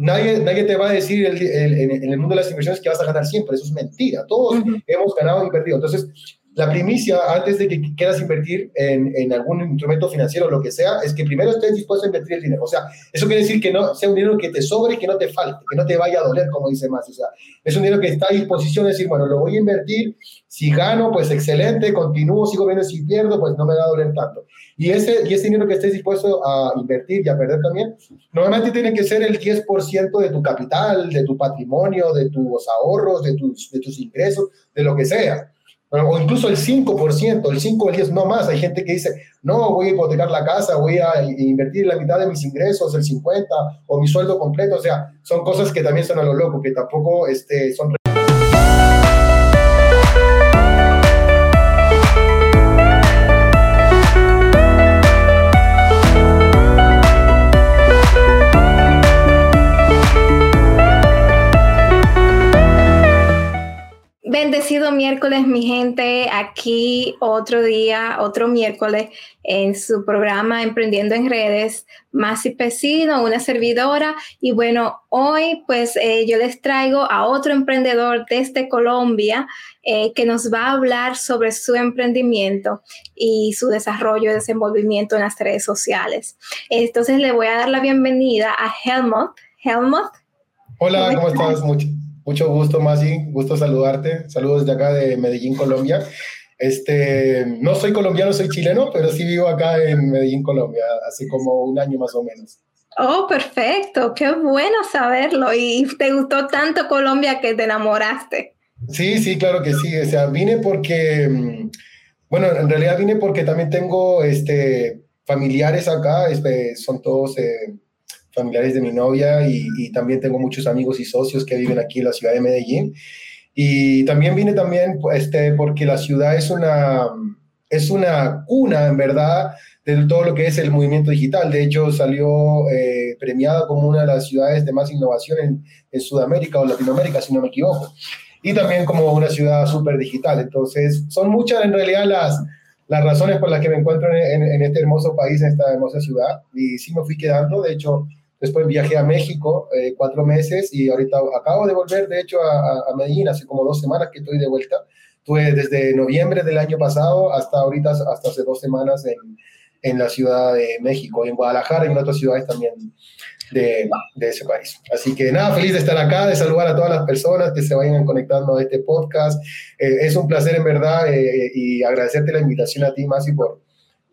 nadie, nadie te va a decir en el mundo de las inversiones que vas a ganar siempre, eso es mentira, todos hemos ganado y perdido. Entonces, la primicia antes de que quieras invertir en, en, algún instrumento financiero o lo que sea, es que primero estés dispuesto a invertir el dinero. O sea, eso quiere decir que no sea un dinero que te sobre que no te falte, que no te vaya a doler, como dice más. O sea, es un dinero que está a disposición de decir, bueno, lo voy a invertir, si gano, pues excelente, continúo, sigo viendo, si pierdo, pues no me va a doler tanto. Y ese, y ese dinero que estés dispuesto a invertir y a perder también, normalmente tiene que ser el 10% de tu capital, de tu patrimonio, de tus ahorros, de tus, de tus ingresos, de lo que sea o incluso el 5%, el 5 o el 10, no más. Hay gente que dice, no, voy a hipotecar la casa, voy a invertir la mitad de mis ingresos, el 50 o mi sueldo completo. O sea, son cosas que también son a lo loco, que tampoco este, son... Bendecido miércoles, mi gente. Aquí otro día, otro miércoles en su programa Emprendiendo en Redes. Masi Pesino, una servidora. Y bueno, hoy pues eh, yo les traigo a otro emprendedor desde Colombia eh, que nos va a hablar sobre su emprendimiento y su desarrollo y desenvolvimiento en las redes sociales. Entonces le voy a dar la bienvenida a Helmut. Helmut. Hola, ¿cómo estás? Mucho. Mucho gusto, Masi, gusto saludarte. Saludos de acá de Medellín, Colombia. Este, no soy colombiano, soy chileno, pero sí vivo acá en Medellín, Colombia, hace como un año más o menos. Oh, perfecto, qué bueno saberlo. ¿Y te gustó tanto Colombia que te enamoraste? Sí, sí, claro que sí. O sea, vine porque, mm, bueno, en realidad vine porque también tengo este, familiares acá, este, son todos eh, familiares de mi novia y, también tengo muchos amigos y socios que viven aquí en la ciudad de Medellín. Y también vine también este, porque la ciudad es una, es una cuna, en verdad, de todo lo que es el movimiento digital. De hecho, salió eh, premiada como una de las ciudades de más innovación en, en, Sudamérica o Latinoamérica, si no me equivoco. Y también como una ciudad súper digital. Entonces, son muchas en realidad las, las razones por las que me encuentro en, en, este hermoso país, en esta hermosa ciudad. Y sí me fui quedando. De hecho, Después viajé a México eh, cuatro meses y ahorita acabo de volver, de hecho, a, Medellín, hace como dos semanas que estoy de vuelta. Estuve desde noviembre del año pasado hasta ahorita, hasta hace dos semanas en, en la Ciudad de México, en Guadalajara y en otras ciudades también de, de, ese país. Así que nada, feliz de estar acá, de saludar a todas las personas que se vayan conectando a este podcast. Eh, es un placer en verdad eh, y agradecerte la invitación a ti, Masi, por,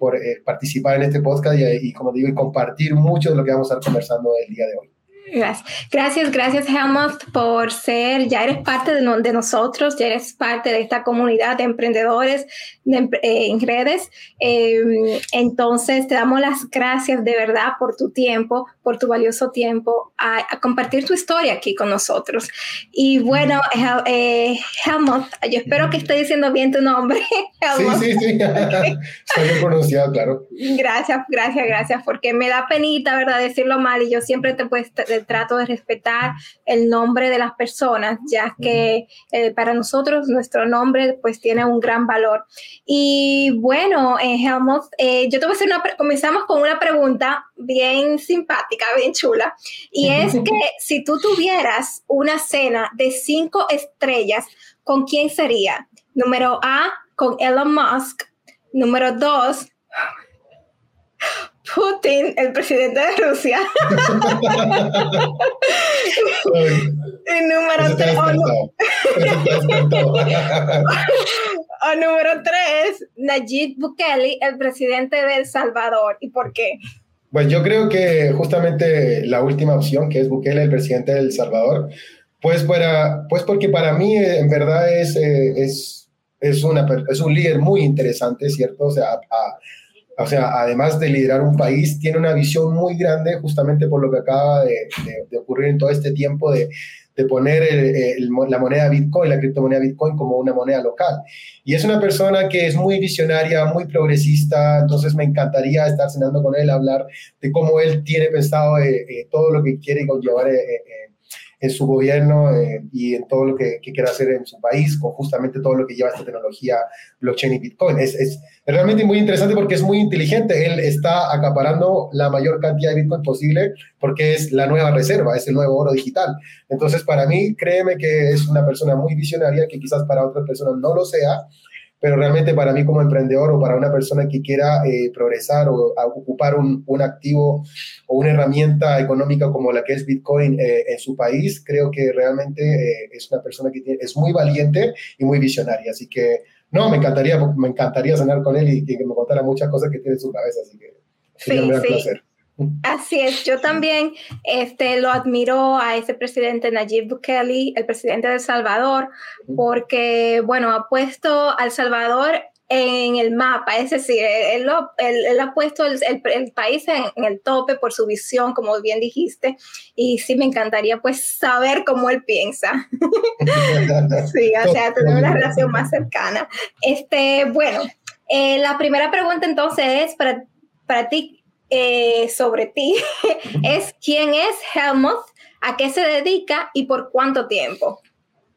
por eh, participar en este podcast y, y, como digo, y compartir mucho de lo que vamos a estar conversando el día de hoy. Gracias, gracias, gracias Helmut por ser, ya eres parte de, de, nosotros, ya eres parte de esta comunidad de emprendedores eh, en redes. Em, entonces, te damos las gracias de verdad por tu tiempo, por tu valioso tiempo, a, compartir tu historia aquí con nosotros. Y bueno, eh, Helmut, yo espero que esté diciendo bien tu nombre. Helmut. Sí, sí, sí, está bien pronunciado, claro. Gracias, gracias, gracias, porque me da penita, ¿verdad?, decirlo mal y yo siempre te puedo trato de respetar el nombre de las personas, ya que eh, para nosotros nuestro nombre pues tiene un gran valor. Y bueno, eh, Helmut, eh, yo te voy a hacer una, comenzamos con una pregunta bien simpática, bien chula, y es que si tú tuvieras una cena de cinco estrellas, ¿con quién sería? Número A, con Elon Musk. Número dos, Putin, el presidente de Rusia. y número tres. O, número tres, Nayib Bukele, el presidente de El Salvador. ¿Y por qué? Pues yo creo que justamente la última opción, que es Bukele, el presidente de El Salvador, pues, para, pues porque para mí en verdad es, eh, es, es, una, es un líder muy interesante, ¿cierto? O sea, a, o sea, además de liderar un país, tiene una visión muy grande justamente por lo que acaba de, ocurrir en todo este tiempo de, poner la moneda Bitcoin, la criptomoneda Bitcoin como una moneda local. Y es una persona que es muy visionaria, muy progresista, entonces me encantaría estar cenando con él, hablar de cómo él tiene pensado eh, eh, todo lo que quiere conllevar eh, en su gobierno eh, y en todo lo que, que, quiera hacer en su país, con justamente todo lo que lleva esta tecnología blockchain y Bitcoin. Es, es, realmente muy interesante porque es muy inteligente. Él está acaparando la mayor cantidad de Bitcoin posible porque es la nueva reserva, es el nuevo oro digital. Entonces, para mí, créeme que es una persona muy visionaria, que quizás para otras personas no lo sea, pero realmente para mí como emprendedor o para una persona que quiera eh, progresar o ocupar un, un, activo o una herramienta económica como la que es Bitcoin eh, en su país, creo que realmente eh, es una persona que tiene, es muy valiente y muy visionaria. Así que, no, me encantaría, me encantaría cenar con él y, que me contara muchas cosas que tiene en su cabeza. Así que sería un gran placer. Así es, yo también este, lo admiro a ese presidente Nayib Bukele, el presidente de El Salvador, porque, bueno, ha puesto al Salvador en el mapa, es decir, él, él, ha puesto el, el, país en, el tope por su visión, como bien dijiste, y sí me encantaría pues saber cómo él piensa. sí, o sea, tener una relación más cercana. Este, bueno, eh, la primera pregunta entonces es para, para ti, eh, sobre ti es quién es Helmut, a qué se dedica y por cuánto tiempo.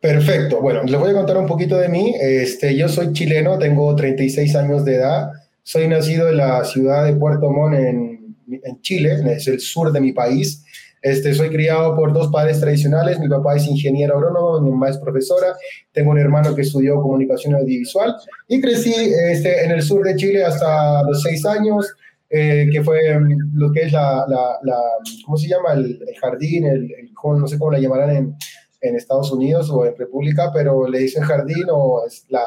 Perfecto. Bueno, les voy a contar un poquito de mí. Este, yo soy chileno, tengo 36 años de edad. Soy nacido en la ciudad de Puerto Montt en, en Chile, es el sur de mi país. Este, soy criado por dos padres tradicionales. Mi papá es ingeniero agrónomo, mi mamá es profesora. Tengo un hermano que estudió comunicación audiovisual y crecí este, en el sur de Chile hasta los seis años. Eh, que fue mm, lo que es la, la, ¿cómo se llama? El, jardín, el, no sé cómo la llamarán en, en, Estados Unidos o en República, pero le dicen jardín o es la,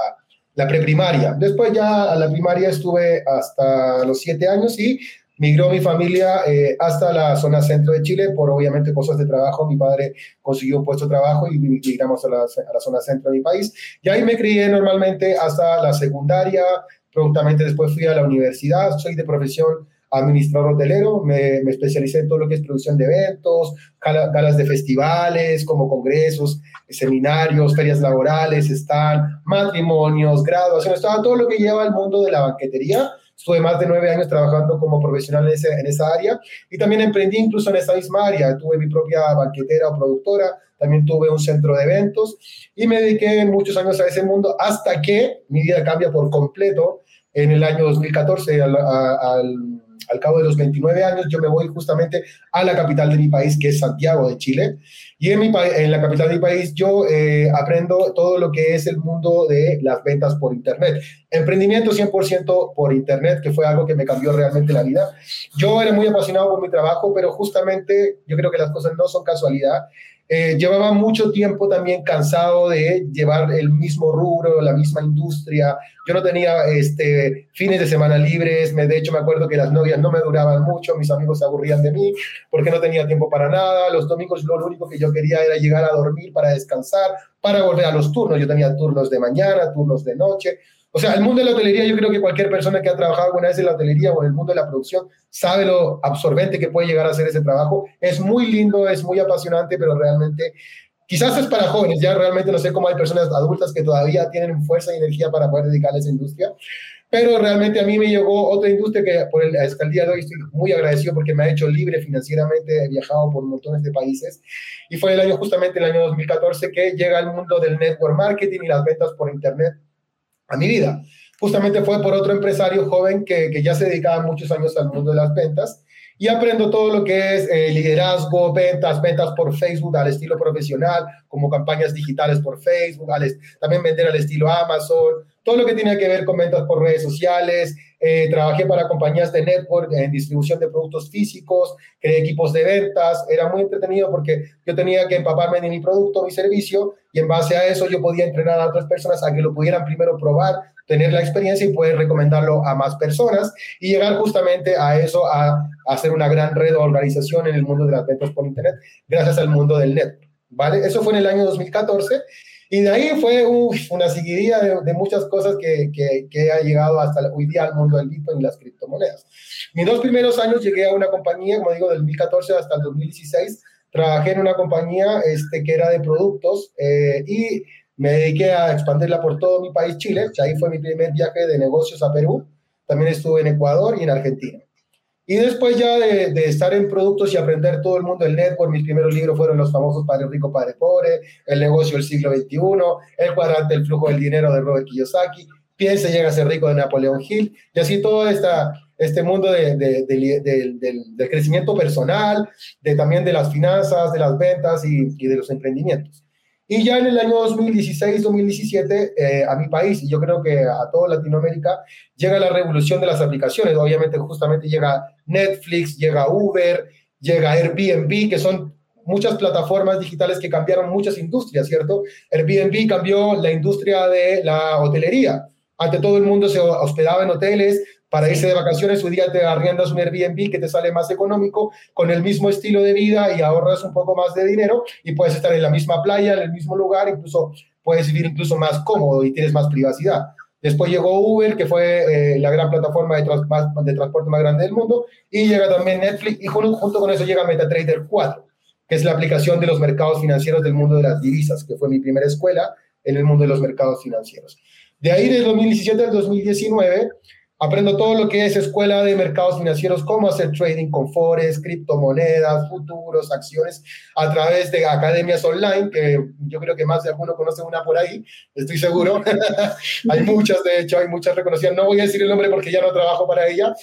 la preprimaria. Después ya a la primaria estuve hasta los siete años y migró mi familia eh, hasta la zona centro de Chile por obviamente cosas de trabajo. Mi padre consiguió un puesto de trabajo y migramos a la, a la zona centro de mi país. Y ahí me crié normalmente hasta la secundaria, Prontamente después fui a la universidad, soy de profesión administrador hotelero, me, me, especialicé en todo lo que es producción de eventos, galas de festivales, como congresos, seminarios, ferias laborales, están matrimonios, graduaciones, todo lo que lleva al mundo de la banquetería. Estuve más de nueve años trabajando como profesional en, en esa área y también emprendí incluso en esa misma área. Tuve mi propia banquetera o productora, también tuve un centro de eventos y me dediqué muchos años a ese mundo hasta que mi vida cambia por completo en el año 2014, al, al, cabo de los 29 años, yo me voy justamente a la capital de mi país, que es Santiago de Chile. Y en, mi, en la capital de mi país yo eh, aprendo todo lo que es el mundo de las ventas por Internet. Emprendimiento 100% por Internet, que fue algo que me cambió realmente la vida. Yo era muy apasionado por mi trabajo, pero justamente yo creo que las cosas no son casualidad. Eh, llevaba mucho tiempo también cansado de llevar el mismo rubro, la misma industria. Yo no tenía este, fines de semana libres. Me, de hecho, me acuerdo que las novias no me duraban mucho. Mis amigos se aburrían de mí porque no tenía tiempo para nada. Los domingos lo único que yo quería era llegar a dormir para descansar, para volver a los turnos. Yo tenía turnos de mañana, turnos de noche. O sea, el mundo de la hotelería, yo creo que cualquier persona que ha trabajado alguna vez en la hotelería o en el mundo de la producción sabe lo absorbente que puede llegar a ser ese trabajo. Es muy lindo, es muy apasionante, pero realmente quizás es para jóvenes. Ya realmente no sé cómo hay personas adultas que todavía tienen fuerza y energía para poder dedicarle a esa industria. Pero realmente a mí me llegó otra industria que por el, hasta el día de hoy estoy muy agradecido porque me ha hecho libre financieramente. He viajado por montones de países. Y fue el año, justamente el año 2014, que llega el mundo del network marketing y las ventas por Internet a mi vida. Justamente fue por otro empresario joven que, que ya se dedicaba muchos años al mundo de las ventas y aprendo todo lo que es eh, liderazgo, ventas, ventas por Facebook al estilo profesional, como campañas digitales por Facebook, también vender al estilo Amazon, todo lo que tiene que ver con ventas por redes sociales. Eh, trabajé para compañías de network en distribución de productos físicos, creé equipos de ventas. Era muy entretenido porque yo tenía que empaparme de mi producto, mi servicio, y en base a eso yo podía entrenar a otras personas a que lo pudieran primero probar, tener la experiencia y poder recomendarlo a más personas y llegar justamente a eso, a, a hacer una gran red o organización en el mundo de las ventas por Internet, gracias al mundo del network. ¿Vale? Eso fue en el año 2014 y de ahí fue una seguidilla de, muchas cosas que, que, ha llegado hasta hoy día al mundo del Bitcoin y las criptomonedas. Mis dos primeros años llegué a una compañía, como digo, del 2014 hasta el 2016. Trabajé en una compañía este, que era de productos eh, y me dediqué a expandirla por todo mi país, Chile. Ahí fue mi primer viaje de negocios a Perú. También estuve en Ecuador y en Argentina. Y después ya de, de, estar en productos y aprender todo el mundo del network, mis primeros libros fueron los famosos Padre Rico, Padre Pobre, El negocio del siglo XXI, El cuadrante del flujo del dinero de Robert Kiyosaki, Piensa y llega a ser rico de Napoleón Hill, y así todo esta, este mundo de, de, del, crecimiento personal, de también de las finanzas, de las ventas y, y de los emprendimientos. Y ya en el año 2016-2017, eh, a mi país, y yo creo que a toda Latinoamérica, llega la revolución de las aplicaciones. Obviamente, justamente llega Netflix, llega Uber, llega Airbnb, que son muchas plataformas digitales que cambiaron muchas industrias, ¿cierto? Airbnb cambió la industria de la hotelería. Ante todo el mundo se hospedaba en hoteles, para irse de vacaciones, un día te arriendas un Airbnb que te sale más económico, con el mismo estilo de vida y ahorras un poco más de dinero y puedes estar en la misma playa, en el mismo lugar, incluso puedes vivir incluso más cómodo y tienes más privacidad. Después llegó Uber, que fue eh, la gran plataforma de, de, transporte más grande del mundo, y llega también Netflix, y junto, junto con eso llega MetaTrader 4, que es la aplicación de los mercados financieros del mundo de las divisas, que fue mi primera escuela en el mundo de los mercados financieros. De ahí, del 2017 al 2019, Aprendo todo lo que es escuela de mercados financieros, cómo hacer trading con forex, criptomonedas, futuros, acciones, a través de academias online, que yo creo que más de alguno conoce una por ahí, estoy seguro. hay muchas, de hecho, hay muchas reconocidas. No voy a decir el nombre porque ya no trabajo para ella,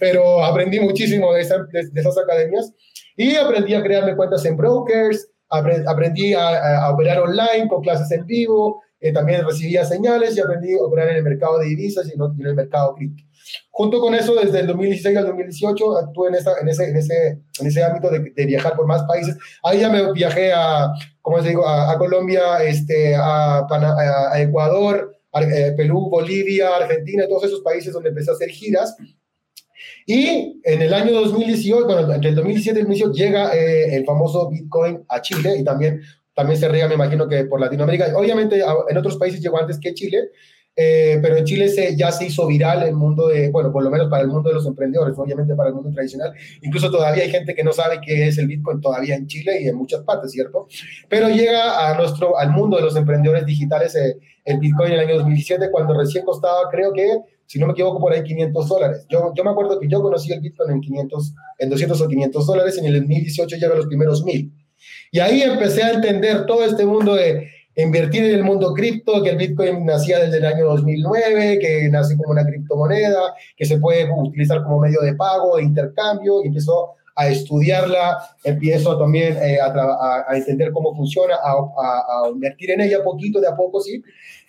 pero aprendí muchísimo de, esas academias y aprendí a crearme cuentas en brokers, aprendí a operar online con clases en vivo, eh, también recibía señales y aprendí a operar en el mercado de divisas y en el mercado cripto. Junto con eso, desde el 2016 al 2018, actué en, esta, en, ese, en, ese, en ese ámbito de, de, viajar por más países. Ahí ya me viajé a, ¿cómo se digo? A, Colombia, este, a, a Ecuador, a, eh, Perú, Bolivia, Argentina, todos esos países donde empecé a hacer giras. Y en el año 2018, bueno, entre el 2017 y el 2018, llega eh, el famoso Bitcoin a Chile y también también se riega, me imagino que por Latinoamérica. Obviamente en otros países llegó antes que Chile, eh, pero en Chile se, ya se hizo viral el mundo de, bueno, por lo menos para el mundo de los emprendedores, obviamente para el mundo tradicional. Incluso todavía hay gente que no sabe qué es el Bitcoin todavía en Chile y en muchas partes, ¿cierto? Pero llega a nuestro, al mundo de los emprendedores digitales eh, el Bitcoin en el año 2017, cuando recién costaba, creo que, si no me equivoco, por ahí 500 dólares. Yo, yo me acuerdo que yo conocí el Bitcoin en 500, en 200 o 500 dólares, en el 2018 ya los primeros 1000. Y ahí empecé a entender todo este mundo de invertir en el mundo cripto, que el Bitcoin nacía desde el año 2009, que nace como una criptomoneda, que se puede utilizar como medio de pago, de intercambio, y empezó a estudiarla, empiezo también eh, a, a, entender cómo funciona, a, a, invertir en ella poquito, de a poco, sí,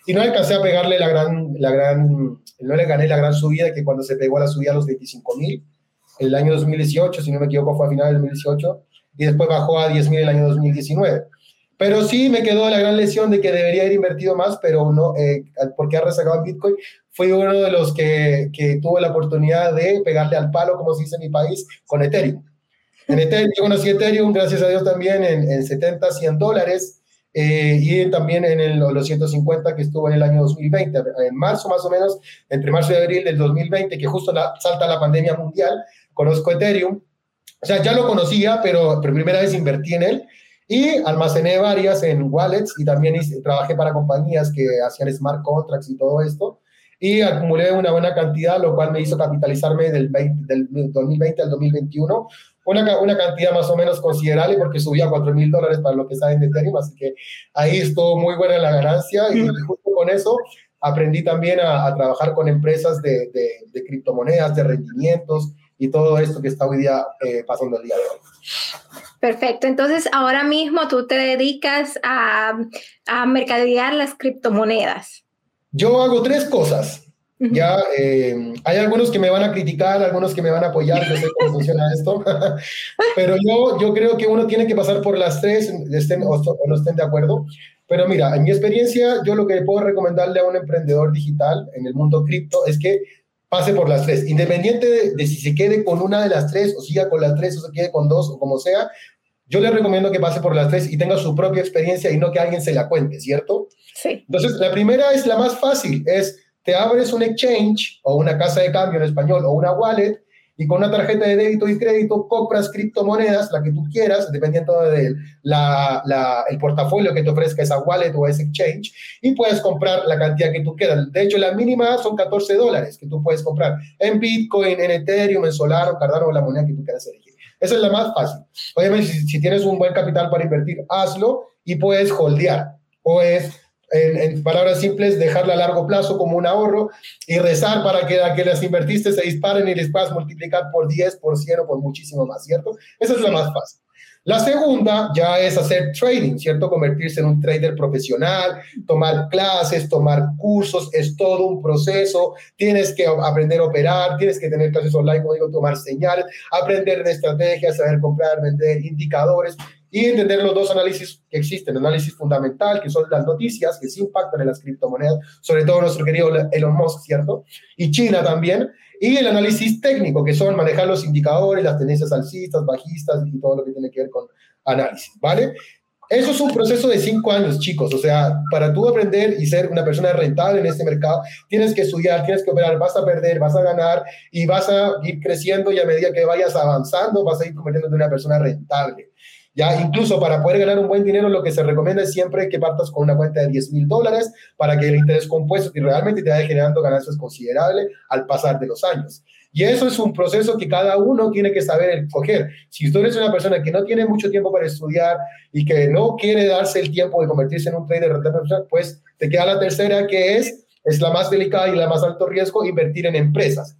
y no alcancé a pegarle la gran, la gran, no le gané la gran subida, que cuando se pegó la subida a los 25 mil, el año 2018, si no me equivoco, fue a finales del 2018, y después bajó a 10 mil el año 2019. Pero sí me quedó la gran lesión de que debería haber invertido más, pero no, eh, porque ha rezagado en Bitcoin. Fui uno de los que, que tuvo la oportunidad de pegarle al palo, como se dice en mi país, con Ethereum. En Ethereum, yo conocí Ethereum, gracias a Dios, también en, en 70, 100 dólares. Eh, y también en el, los 150 que estuvo en el año 2020, en marzo más o menos, entre marzo y abril del 2020, que justo la, salta la pandemia mundial, conozco Ethereum, o sea, ya lo conocía, pero por primera vez invertí en él. Y almacené varias en wallets y también hice, trabajé para compañías que hacían smart contracts y todo esto. Y acumulé una buena cantidad, lo cual me hizo capitalizarme del, 20, del 2020 al 2021, una, una, cantidad más o menos considerable porque subía a 4 mil dólares para lo que saben de Ethereum, así que ahí estuvo muy buena la ganancia. Y justo con eso aprendí también a, a trabajar con empresas de, de, de criptomonedas, de rendimientos, y todo esto que está hoy día eh, pasando el día de hoy. Perfecto, entonces ahora mismo tú te dedicas a, a mercadear las criptomonedas. Yo hago tres cosas. Ya eh, hay algunos que me van a criticar, algunos que me van a apoyar, no sé cómo funciona esto, pero yo, yo creo que uno tiene que pasar por las tres, estén o, o no estén de acuerdo. Pero mira, en mi experiencia, yo lo que puedo recomendarle a un emprendedor digital en el mundo cripto es que pase por las tres, independiente de, si se quede con una de las tres o siga con las tres o se quede con dos o como sea, yo le recomiendo que pase por las tres y tenga su propia experiencia y no que alguien se la cuente, ¿cierto? Sí. Entonces, la primera es la más fácil, es te abres un exchange o una casa de cambio en español o una wallet y con una tarjeta de débito y crédito compras criptomonedas, la que tú quieras, dependiendo del la, el portafolio que te ofrezca esa wallet o ese exchange, y puedes comprar la cantidad que tú quieras. De hecho, la mínima son 14 dólares que tú puedes comprar en Bitcoin, en Ethereum, en Solano, Cardano o la moneda que tú quieras elegir. Esa es la más fácil. Obviamente, si, si tienes un buen capital para invertir, hazlo y puedes holdear. Puedes en, palabras simples, dejarla a largo plazo como un ahorro y rezar para que, que las invertiste se disparen y les puedas multiplicar por 10, por 100 o por muchísimo más, ¿cierto? Esa es la más fácil. La segunda ya es hacer trading, ¿cierto? Convertirse en un trader profesional, tomar clases, tomar cursos, es todo un proceso. Tienes que aprender a operar, tienes que tener clases online, como digo, tomar señales, aprender de estrategias, saber comprar, vender, indicadores y entender los dos análisis que existen, análisis fundamental, que son las noticias que sí impactan en las criptomonedas, sobre todo nuestro querido Elon Musk, ¿cierto? Y China también, y el análisis técnico, que son manejar los indicadores, las tendencias alcistas, bajistas y todo lo que tiene que ver con análisis, ¿vale? Eso es un proceso de cinco años, chicos. O sea, para tú aprender y ser una persona rentable en este mercado, tienes que estudiar, tienes que operar, vas a perder, vas a ganar y vas a ir creciendo y a medida que vayas avanzando, vas a ir convirtiéndote en una persona rentable. Ya, incluso para poder ganar un buen dinero, lo que se recomienda es siempre que partas con una cuenta de 10 mil dólares para que el interés compuesto y realmente te vaya generando ganancias considerables al pasar de los años. Y eso es un proceso que cada uno tiene que saber escoger. Si tú eres una persona que no tiene mucho tiempo para estudiar y que no quiere darse el tiempo de convertirse en un trader rentable, pues te queda la tercera que es, es la más delicada y la más alto riesgo, invertir en empresas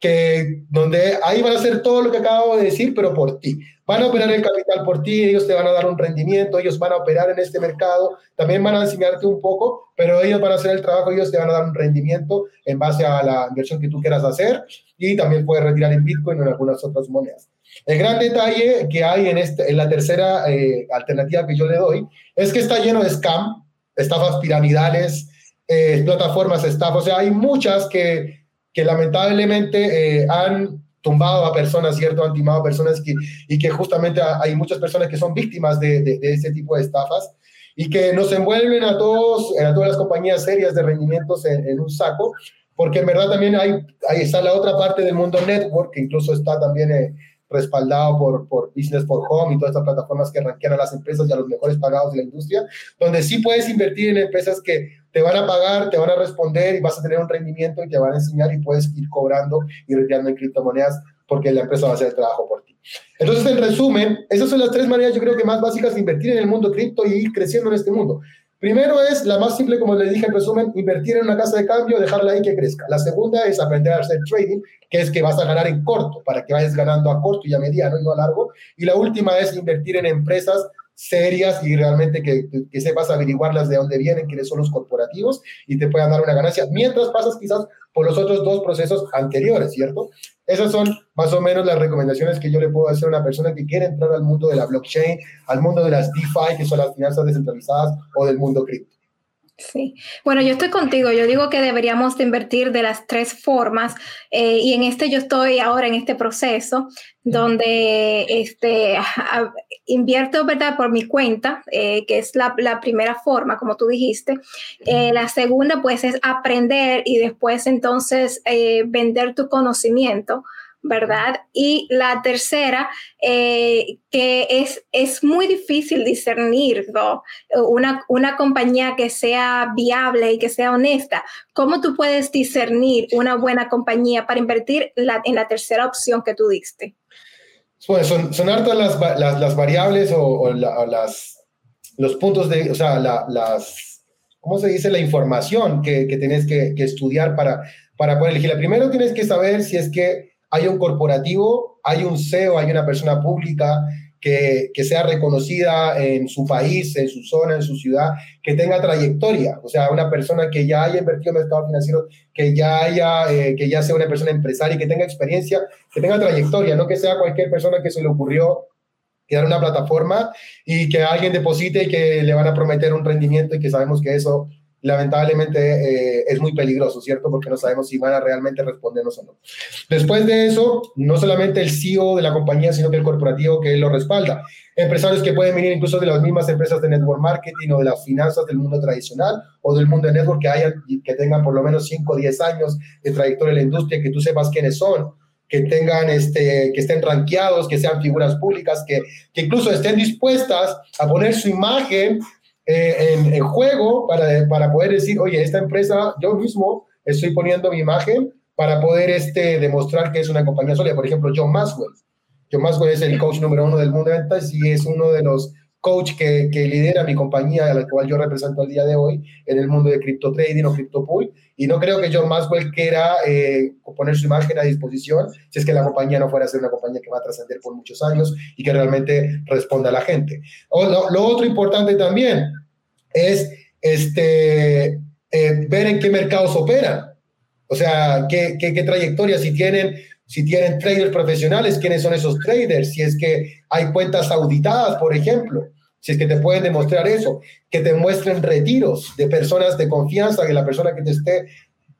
que donde ahí van a hacer todo lo que acabo de decir, pero por ti. Van a operar el capital por ti, ellos te van a dar un rendimiento, ellos van a operar en este mercado, también van a enseñarte un poco, pero ellos van a hacer el trabajo, ellos te van a dar un rendimiento en base a la inversión que tú quieras hacer y también puedes retirar en Bitcoin o en algunas otras monedas. El gran detalle que hay en, este, en la tercera eh, alternativa que yo le doy es que está lleno de scam, estafas piramidales, eh, plataformas estafas, o sea, hay muchas que que lamentablemente eh, han tumbado a personas, ¿cierto? Han timado a personas que, y que justamente hay muchas personas que son víctimas de, de, ese tipo de estafas y que nos envuelven a todos, a todas las compañías serias de rendimientos en, un saco, porque en verdad también hay, ahí está la otra parte del mundo network, que incluso está también eh, respaldado por, por Business for Home y todas estas plataformas que ranquean a las empresas y a los mejores pagados de la industria, donde sí puedes invertir en empresas que te van a pagar, te van a responder y vas a tener un rendimiento y te van a enseñar y puedes ir cobrando y retirando en criptomonedas porque la empresa va a hacer el trabajo por ti. Entonces, en resumen, esas son las tres maneras yo creo que más básicas de invertir en el mundo cripto y ir creciendo en este mundo. Primero es la más simple, como les dije en resumen, invertir en una casa de cambio, dejarla ahí que crezca. La segunda es aprender a hacer trading, que es que vas a ganar en corto, para que vayas ganando a corto y a mediano y no a largo. Y la última es invertir en empresas serias y realmente que, que, sepas averiguarlas de dónde vienen, quiénes son los corporativos y te puedan dar una ganancia, mientras pasas quizás por los otros dos procesos anteriores, ¿cierto? Esas son más o menos las recomendaciones que yo le puedo hacer a una persona que quiere entrar al mundo de la blockchain, al mundo de las DeFi, que son las finanzas descentralizadas, o del mundo cripto. Sí, bueno, yo estoy contigo. Yo digo que deberíamos de invertir de las tres formas eh, y en este yo estoy ahora en este proceso donde este, invierto ¿verdad? por mi cuenta, eh, que es la, primera forma, como tú dijiste. Eh, la segunda pues es aprender y después entonces vender tu conocimiento ¿verdad? Y la tercera, eh, que es, es muy difícil discernir una, una compañía que sea viable y que sea honesta. ¿Cómo tú puedes discernir una buena compañía para invertir en la tercera opción que tú diste? Pues son, son hartas las, las, variables o, las, los puntos de, o sea, las, ¿cómo se dice? La información que, que tienes que, estudiar para, para poder elegir. Primero tienes que saber si es que hay un corporativo, hay un CEO, hay una persona pública que, sea reconocida en su país, en su zona, en su ciudad, que tenga trayectoria, o sea, una persona que ya haya invertido en mercado financiero, que ya haya, eh, que ya sea una persona empresaria, que tenga experiencia, que tenga trayectoria, no que sea cualquier persona que se le ocurrió crear una plataforma y que alguien deposite y que le van a prometer un rendimiento y que sabemos que eso lamentablemente eh, es muy peligroso, ¿cierto? Porque no sabemos si van a realmente respondernos o no. Después de eso, no solamente el CEO de la compañía, sino que el corporativo que lo respalda. Empresarios que pueden venir incluso de las mismas empresas de network marketing o de las finanzas del mundo tradicional o del mundo de network que, hayan, que tengan por lo menos 5 o 10 años de trayectoria en la industria, que tú sepas quiénes son, que tengan, este, que estén rankeados, que sean figuras públicas, que, que incluso estén dispuestas a poner su imagen eh, en, en, juego para, para poder decir, oye, esta empresa, yo mismo estoy poniendo mi imagen para poder este, demostrar que es una compañía sólida. Por ejemplo, John Maxwell. John Maxwell es el coach número uno del mundo de ventas y es uno de los coach que, que, lidera mi compañía, a la cual yo represento el día de hoy, en el mundo de cripto trading o cripto pool. Y no creo que John Maxwell quiera eh, poner su imagen a disposición si es que la compañía no fuera a ser una compañía que va a trascender por muchos años y que realmente responda a la gente. O, lo, lo, otro importante también es este, eh, ver en qué mercados operan. O sea, qué, qué, qué trayectoria, si tienen si tienen traders profesionales, quiénes son esos traders, si es que hay cuentas auditadas, por ejemplo, si es que te pueden demostrar eso, que te muestren retiros de personas de confianza, que la persona que te esté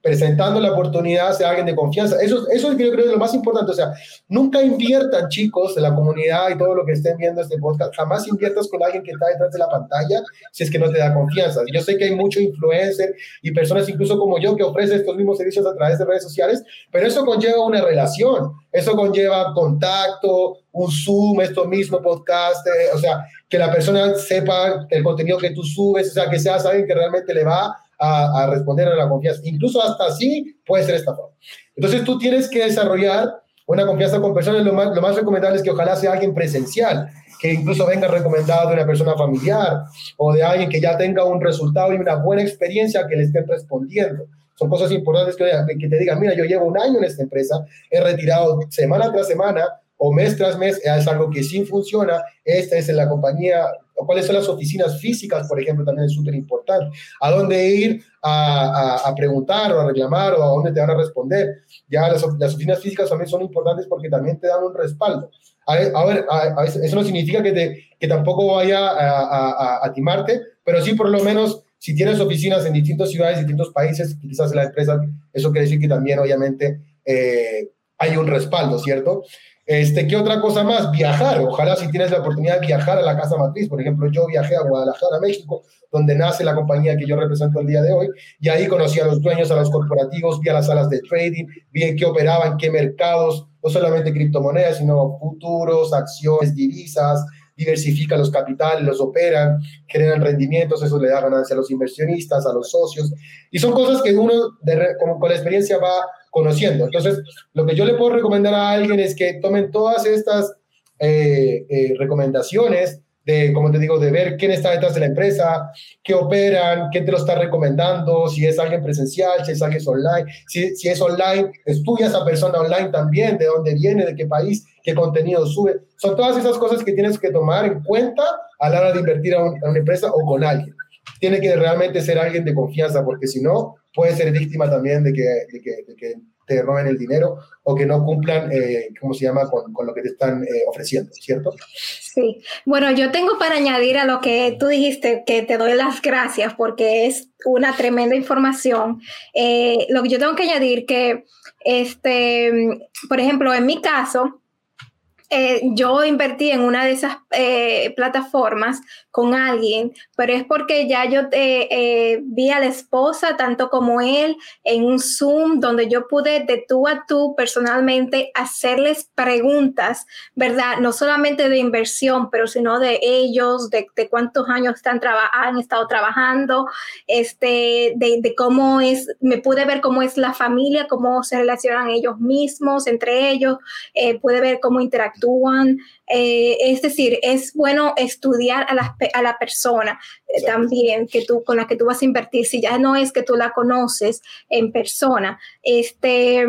presentando la oportunidad sea alguien de confianza. Eso, eso yo creo que es lo más importante. O sea, nunca inviertan, chicos, de la comunidad y todo lo que estén viendo este podcast. Jamás inviertas con alguien que está detrás de la pantalla si es que no te da confianza. Yo sé que hay mucho influencer y personas incluso como yo que ofrecen estos mismos servicios a través de redes sociales, pero eso conlleva una relación. Eso conlleva contacto, un Zoom, esto mismo podcast, eh, o sea, que la persona sepa el contenido que tú subes, o sea, que seas alguien que realmente le va a, a, responder a la confianza. Incluso hasta así puede ser esta forma. Entonces tú tienes que desarrollar una confianza con personas. Lo más, lo más recomendable es que ojalá sea alguien presencial, que incluso venga recomendado de una persona familiar o de alguien que ya tenga un resultado y una buena experiencia que le estén respondiendo. Son cosas importantes que, que te digan, mira, yo llevo un año en esta empresa, he retirado semana tras semana o mes tras mes, es algo que sí funciona, esta es la compañía cuáles son las oficinas físicas, por ejemplo, también es súper importante. A dónde ir a, a, a, preguntar o a reclamar o a dónde te van a responder. Ya las, las, oficinas físicas también son importantes porque también te dan un respaldo. A, a ver, eso no significa que, te, que tampoco vaya a, timarte, pero sí por lo menos si tienes oficinas en distintas ciudades, distintos países, quizás la empresa, eso quiere decir que también obviamente eh, hay un respaldo, ¿cierto? Este, ¿Qué otra cosa más? Viajar. Ojalá si tienes la oportunidad de viajar a la casa matriz. Por ejemplo, yo viajé a Guadalajara, México, donde nace la compañía que yo represento el día de hoy, y ahí conocí a los dueños, a los corporativos, vi a las salas de trading, vi en qué operaban, qué mercados, no solamente criptomonedas, sino futuros, acciones, divisas, diversifican los capitales, los operan, generan rendimientos, eso le da ganancia a los inversionistas, a los socios, y son cosas que uno de, como con la experiencia va conociendo. Entonces, lo que yo le puedo recomendar a alguien es que tomen todas estas eh, eh, recomendaciones de, como te digo, de ver quién está detrás de la empresa, qué operan, quién te lo está recomendando, si es alguien presencial, si es alguien online, si, si es online, estudia a esa persona online también, de dónde viene, de qué país, qué contenido sube. Son todas esas cosas que tienes que tomar en cuenta a la hora de invertir a, a una empresa o con alguien. Tiene que realmente ser alguien de confianza, porque si no, puede ser víctima también de que, de que, de que te roben el dinero o que no cumplan, eh, ¿cómo se llama?, con, con lo que te están eh, ofreciendo, ¿cierto? Sí, bueno, yo tengo para añadir a lo que tú dijiste, que te doy las gracias porque es una tremenda información. Eh, lo que yo tengo que añadir que, este, por ejemplo, en mi caso, eh, yo invertí en una de esas eh, plataformas con alguien, pero es porque ya yo eh, eh, vi a la esposa, tanto como él, en un Zoom donde yo pude de tú a tú personalmente hacerles preguntas, ¿verdad? No solamente de inversión, pero sino de ellos, de, cuántos años están han estado trabajando, este, de, cómo es, me pude ver cómo es la familia, cómo se relacionan ellos mismos, entre ellos, pude ver cómo interactúan. Eh, es decir, es bueno estudiar a la, a la persona eh, también que tú, con la que tú vas a invertir, si ya no es que tú la conoces en persona. Este,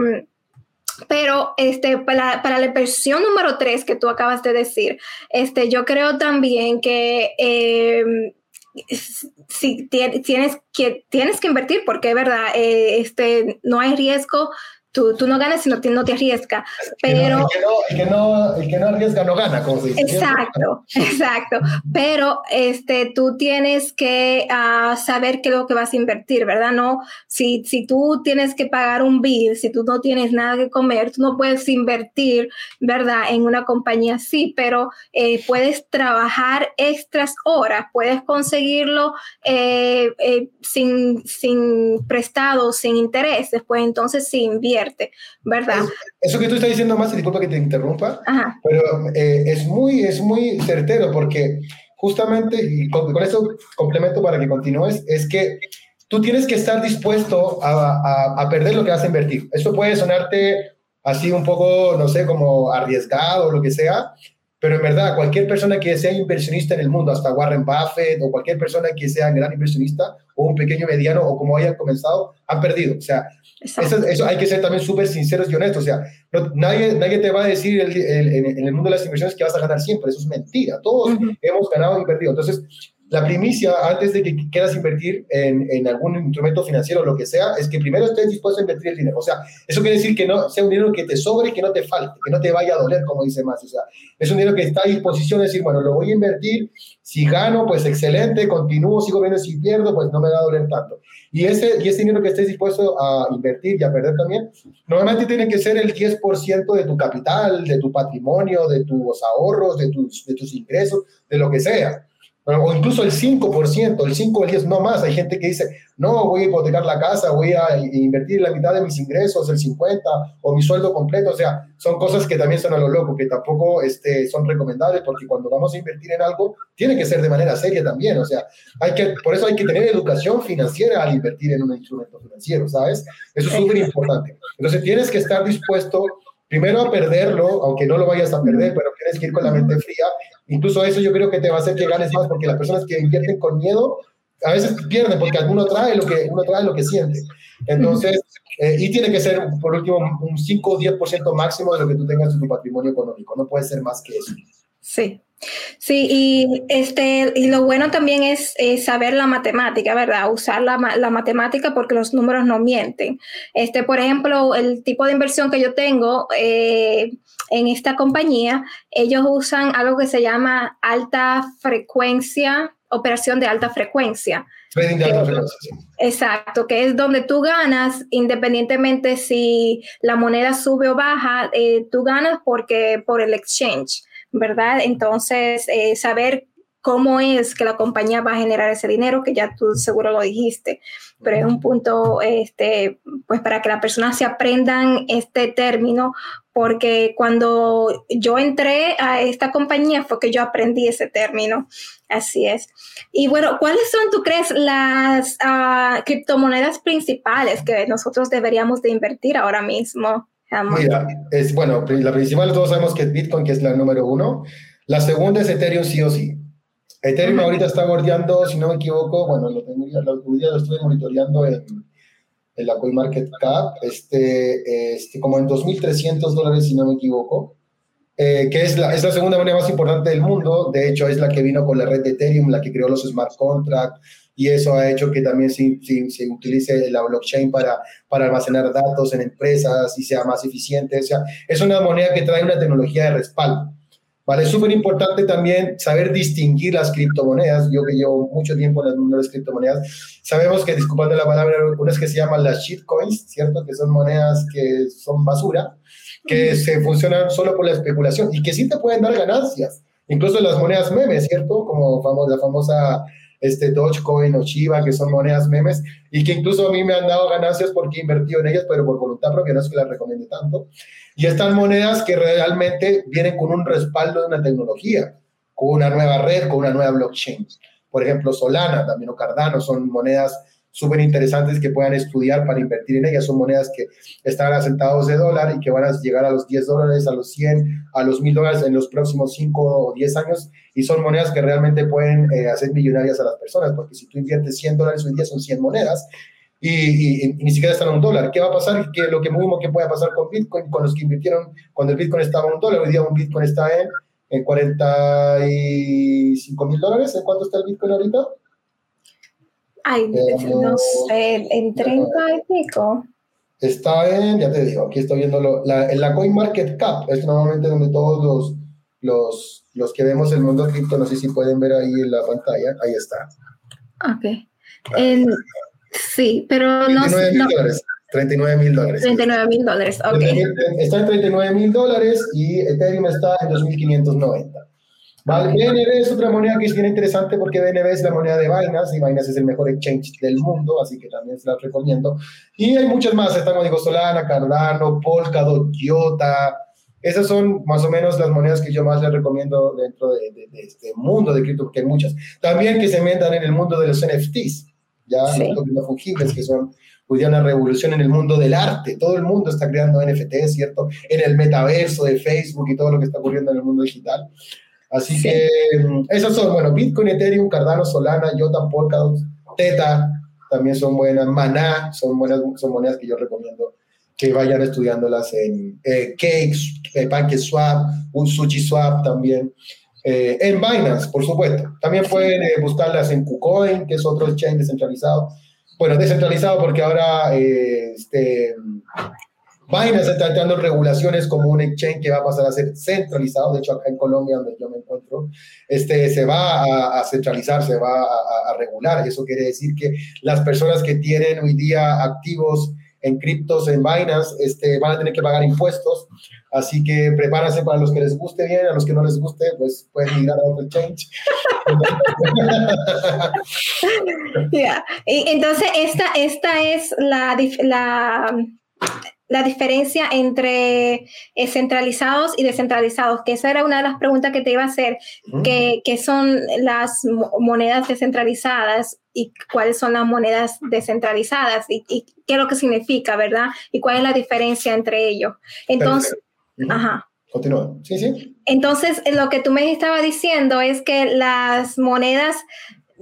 pero este, para, para, la inversión número tres que tú acabas de decir, este, yo creo también que eh, si tienes que, tienes que invertir, porque es verdad, eh, este, no hay riesgo Tú, tú, no ganas si no te, no te arriesgas. Pero, el, que no, el, que no, el, que no, arriesga no gana, como se dice. Exacto, exacto. Pero este, tú tienes que uh, saber qué es lo que vas a invertir, ¿verdad? No, si, si tú tienes que pagar un bill, si tú no tienes nada que comer, tú no puedes invertir, ¿verdad? En una compañía así, pero eh, puedes trabajar extras horas, puedes conseguirlo eh, eh, sin, sin prestado, sin intereses, pues entonces sí invierte ¿verdad? eso que tú estás diciendo más, disculpa que te interrumpa, pero eh, es, muy, es muy certero porque justamente, y con, eso complemento para que continúes, es que tú tienes que estar dispuesto a, a, perder lo que vas a invertir. Eso puede sonarte así un poco, no sé, como arriesgado o lo que sea, pero en verdad, cualquier persona que sea inversionista en el mundo, hasta Warren Buffett o cualquier persona que sea un gran inversionista o un pequeño mediano o como hayan comenzado, han perdido. O sea, eso, hay que ser también súper sinceros y honestos. O sea, nadie, nadie te va a decir en el mundo de las inversiones que vas a ganar siempre. Eso es mentira. Todos hemos ganado y perdido. Entonces, la primicia antes de que quieras invertir en, en, algún instrumento financiero o lo que sea, es que primero estés dispuesto a invertir el dinero. O sea, eso quiere decir que no sea un dinero que te sobre, que no te falte, que no te vaya a doler, como dice más. O sea, es un dinero que está a disposición de decir, bueno, lo voy a invertir, si gano, pues excelente, continúo, sigo viendo si pierdo, pues no me va a doler tanto. Y ese, y ese dinero que estés dispuesto a invertir y a perder también, normalmente tiene que ser el 10% de tu capital, de tu patrimonio, de tus ahorros, de tus, de tus ingresos, de lo que sea o incluso el 5%, el 5 o el 10, no más. Hay gente que dice, no, voy a hipotecar la casa, voy a invertir la mitad de mis ingresos, el 50 o mi sueldo completo. O sea, son cosas que también son a lo loco, que tampoco este, son recomendables porque cuando vamos a invertir en algo, tiene que ser de manera seria también. O sea, hay que, por eso hay que tener educación financiera al invertir en un instrumento financiero, ¿sabes? Eso es súper importante. Entonces, tienes que estar dispuesto primero a perderlo, aunque no lo vayas a perder, pero tienes que ir con la mente fría Incluso eso yo creo que te va a hacer que ganes más porque las personas que invierten con miedo a veces pierden porque alguno trae lo que, uno trae lo que siente. Entonces, eh, y tiene que ser, por último, un 5 o 10% máximo de lo que tú tengas en tu patrimonio económico. No puede ser más que eso. Sí. Sí, y, este, y lo bueno también es, saber la matemática, ¿verdad? Usar la, la, matemática porque los números no mienten. Este, por ejemplo, el tipo de inversión que yo tengo eh, en esta compañía, ellos usan algo que se llama alta frecuencia, operación de alta frecuencia. Trading de alta frecuencia. Exacto, que es donde tú ganas independientemente si la moneda sube o baja, eh, tú ganas porque por el exchange. ¿Verdad? Entonces, eh, saber cómo es que la compañía va a generar ese dinero, que ya tú seguro lo dijiste, pero es un punto, este, pues para que las personas se aprendan este término, porque cuando yo entré a esta compañía fue que yo aprendí ese término, así es. Y bueno, ¿cuáles son, tú crees, las uh, criptomonedas principales que nosotros deberíamos de invertir ahora mismo? Mira, es bueno, la principal todos sabemos que es Bitcoin, que es la número uno. La segunda es Ethereum, sí o sí. Ethereum ahorita está bordeando, si no me equivoco, bueno, lo, tengo, lo, lo estuve monitoreando en, en la CoinMarketCap, este, este, como en 2.300 dólares, si no me equivoco, eh, que es la, es la segunda moneda más importante del mundo. De hecho, es la que vino con la red de Ethereum, la que creó los smart contracts, y eso ha hecho que también se, se, utilice la blockchain para, para almacenar datos en empresas y sea más eficiente. O sea, es una moneda que trae una tecnología de respaldo. ¿Vale? Es súper importante también saber distinguir las criptomonedas. Yo que llevo mucho tiempo en el mundo de las criptomonedas, sabemos que, disculpando la palabra, unas que se llaman las shitcoins, ¿cierto? Que son monedas que son basura, que se funcionan solo por la especulación y que sí te pueden dar ganancias. Incluso las monedas memes, ¿cierto? Como la famosa este Dogecoin o Shiba, que son monedas memes, y que incluso a mí me han dado ganancias porque he invertido en ellas, pero por voluntad propia, no es que las recomiende tanto. Y estas monedas que realmente vienen con un respaldo de una tecnología, con una nueva red, con una nueva blockchain. Por ejemplo, Solana también o Cardano son monedas súper interesantes que puedan estudiar para invertir en ellas. Son monedas que están a centavos de dólar y que van a llegar a los 10 dólares, a los 100, a los 1000 dólares en los próximos 5 o 10 años. Y son monedas que realmente pueden eh, hacer millonarias a las personas, porque si tú inviertes 100 dólares hoy día son 100 monedas. Y, ni siquiera están a un dólar. ¿Qué va a pasar? Que lo que mismo que pueda pasar con Bitcoin, con los que invirtieron cuando el Bitcoin estaba a un dólar, hoy día un Bitcoin está en, en 45 mil dólares. ¿En cuánto está el Bitcoin ahorita? Ay, no sé, en 30 y pico. Está en, ya te digo, aquí estoy viendo la, en la CoinMarketCap, es normalmente donde todos los, los, los que vemos el mundo cripto, no sé si pueden ver ahí en la pantalla, ahí está. Ok. sí, pero no sé. 39 mil dólares. 39 mil dólares, ok. Está en 39 mil dólares y Ethereum está en 2.590. BNB es otra moneda que es bien interesante porque BNB es la moneda de Binance y Binance es el mejor exchange del mundo, así que también se la recomiendo. Y hay muchas más, están digo Solana, Cardano, Polkadot, Iota. Esas son más o menos las monedas que yo más les recomiendo dentro de, este mundo de cripto, porque hay muchas. También que se metan en el mundo de los NFTs, ya los fungibles, que son hoy día una revolución en el mundo del arte. Todo el mundo está creando NFTs, ¿cierto? En el metaverso de Facebook y todo lo que está ocurriendo en el mundo digital. Así que mm, esas son, bueno, Bitcoin, Ethereum, Cardano, Solana, Jota, Polkadot, Teta, también son buenas, Maná, son buenas, son monedas que yo recomiendo que vayan estudiándolas en eh, Cakes, eh, PancakeSwap, SushiSwap también. Eh, en Binance, por supuesto. También pueden eh, buscarlas en KuCoin, que es otro exchange descentralizado. Bueno, descentralizado porque ahora este, Binance está entrando en regulaciones como un exchange que va a pasar a ser centralizado. De hecho, acá en Colombia, donde yo me encuentro, este, se va a, centralizar, se va a, a, regular. Eso quiere decir que las personas que tienen hoy día activos en criptos en Binance este, van a tener que pagar impuestos. Así que prepárense para los que les guste bien, a los que no les guste, pues pueden ir a otro exchange. Entonces, esta, esta es la, la la diferencia entre eh, centralizados y descentralizados, que esa era una de las preguntas que te iba a hacer, que, son las monedas descentralizadas y cuáles son las monedas descentralizadas y, qué es lo que significa, ¿verdad? Y cuál es la diferencia entre ellos. Entonces, ajá. Continúa. Sí, sí. Entonces, lo que tú me estabas diciendo es que las monedas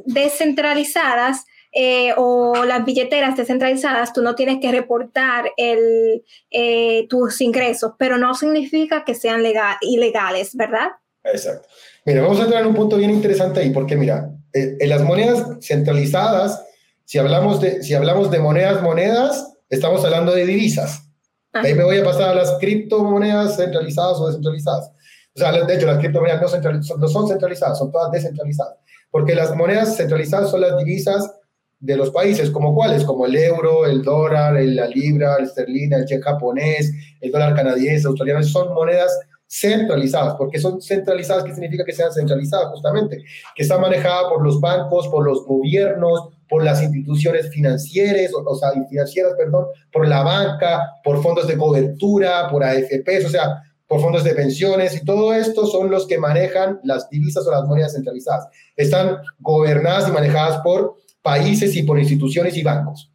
descentralizadas eh, o las billeteras descentralizadas, tú no tienes que reportar el, eh, tus ingresos, pero no significa que sean legal, ilegales, ¿verdad? Exacto. Mira, vamos a entrar en un punto bien interesante ahí, porque mira, eh, en las monedas centralizadas, si hablamos de, si hablamos de monedas, monedas, estamos hablando de divisas. Ahí me voy a pasar a las criptomonedas centralizadas o descentralizadas. O sea, de hecho, las criptomonedas no, no son centralizadas, son todas descentralizadas. Porque las monedas centralizadas son las divisas de los países, como cuáles, como el euro, el dólar, la libra, el esterlina, el yen japonés, el dólar canadiense, australiano, son monedas centralizadas. porque son centralizadas? ¿Qué significa que sean centralizadas? Justamente, que están manejadas por los bancos, por los gobiernos, por las instituciones financieras, o, sea, financieras, perdón, por la banca, por fondos de cobertura, por AFPs, o sea, por fondos de pensiones y todo esto son los que manejan las divisas o las monedas centralizadas. Están gobernadas y manejadas por países y por instituciones y bancos.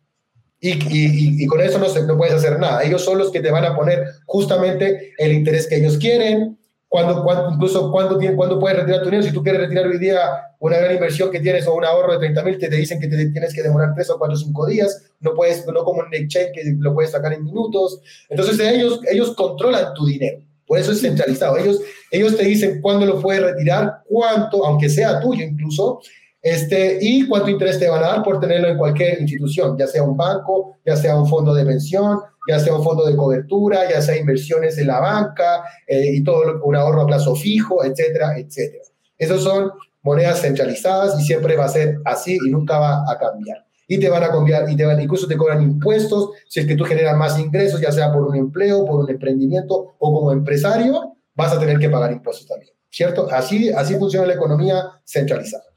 Y, y, y, con eso no, se, no puedes hacer nada. Ellos son los que te van a poner justamente el interés que ellos quieren, cuando, cuando, incluso cuando, cuando puedes retirar tu dinero. Si tú quieres retirar hoy día una gran inversión que tienes o un ahorro de 30 mil, te, te, dicen que te tienes que demorar 3 o 4 o 5 días. No, puedes, no como un exchange que lo puedes sacar en minutos. Entonces ellos, ellos controlan tu dinero. Por eso es centralizado. Ellos, ellos te dicen cuándo lo puedes retirar, cuánto, aunque sea tuyo incluso, este, y cuánto interés te van a dar por tenerlo en cualquier institución, ya sea un banco, ya sea un fondo de pensión, ya sea un fondo de cobertura, ya sea inversiones en la banca eh, y todo un ahorro a plazo fijo, etcétera, etcétera. Esas son monedas centralizadas y siempre va a ser así y nunca va a cambiar. Y te van a cambiar, y incluso te cobran impuestos si es que tú generas más ingresos, ya sea por un empleo, por un emprendimiento o como empresario, vas a tener que pagar impuestos también, ¿cierto? Así, así funciona la economía centralizada.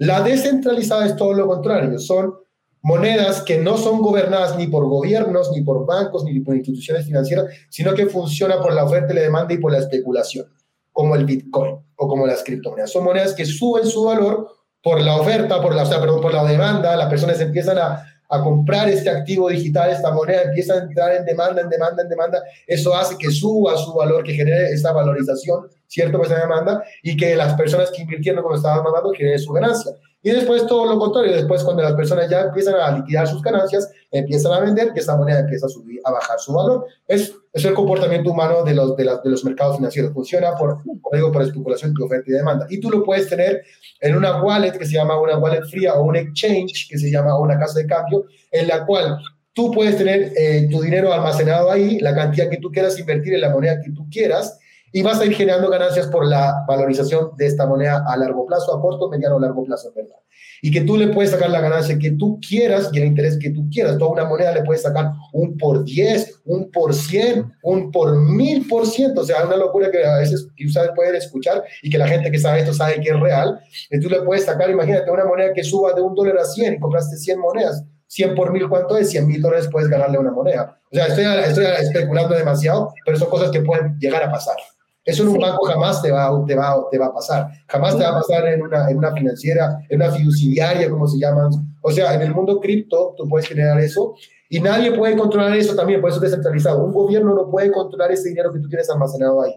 La descentralizada es todo lo contrario, son monedas que no son gobernadas ni por gobiernos, ni por bancos, ni por instituciones financieras, sino que funcionan por la oferta y la demanda y por la especulación, como el Bitcoin o como las criptomonedas. Son monedas que suben su valor por la oferta, por la, o sea, perdón, por la demanda, las personas empiezan a, a comprar este activo digital, esta moneda, empieza a entrar en demanda, en demanda, en demanda, eso hace que suba su valor, que genere esta valorización, ¿cierto? Pues esa demanda, y que las personas que invirtieron como estaban mandando generen su ganancia. Y después todo lo contrario, después cuando las personas ya empiezan a liquidar sus ganancias, empiezan a vender y esta moneda empieza a subir, a bajar su valor. Es, es el comportamiento humano de los, de, de los mercados financieros. Funciona por, como digo, por especulación de oferta y demanda. Y tú lo puedes tener en una wallet que se llama una wallet fría o un exchange que se llama una casa de cambio, en la cual tú puedes tener eh, tu dinero almacenado ahí, la cantidad que tú quieras invertir en la moneda que tú quieras, y vas a ir generando ganancias por la valorización de esta moneda a largo plazo, a corto, mediano o largo plazo, verdad. Y que tú le puedes sacar la ganancia que tú quieras y el interés que tú quieras. Toda una moneda le puedes sacar un por 10, un por 100, un por mil por ciento. O sea, una locura que a veces ustedes pueden escuchar y que la gente que sabe esto sabe que es real. Y tú le puedes sacar, imagínate, una moneda que suba de un dólar a 100 y compraste 100 monedas 100 por mil, ¿cuánto es? 100 mil dólares puedes ganarle una moneda. O sea, estoy, estoy especulando demasiado, pero son cosas que pueden llegar a pasar. Eso en un banco jamás te va, te, va, te va a pasar. Jamás te va a pasar en una, en una financiera, en una fiduciaria, como se llaman. O sea, en el mundo cripto tú puedes generar eso y nadie puede controlar eso también, por eso es descentralizado. Un gobierno no puede controlar ese dinero que tú tienes almacenado ahí.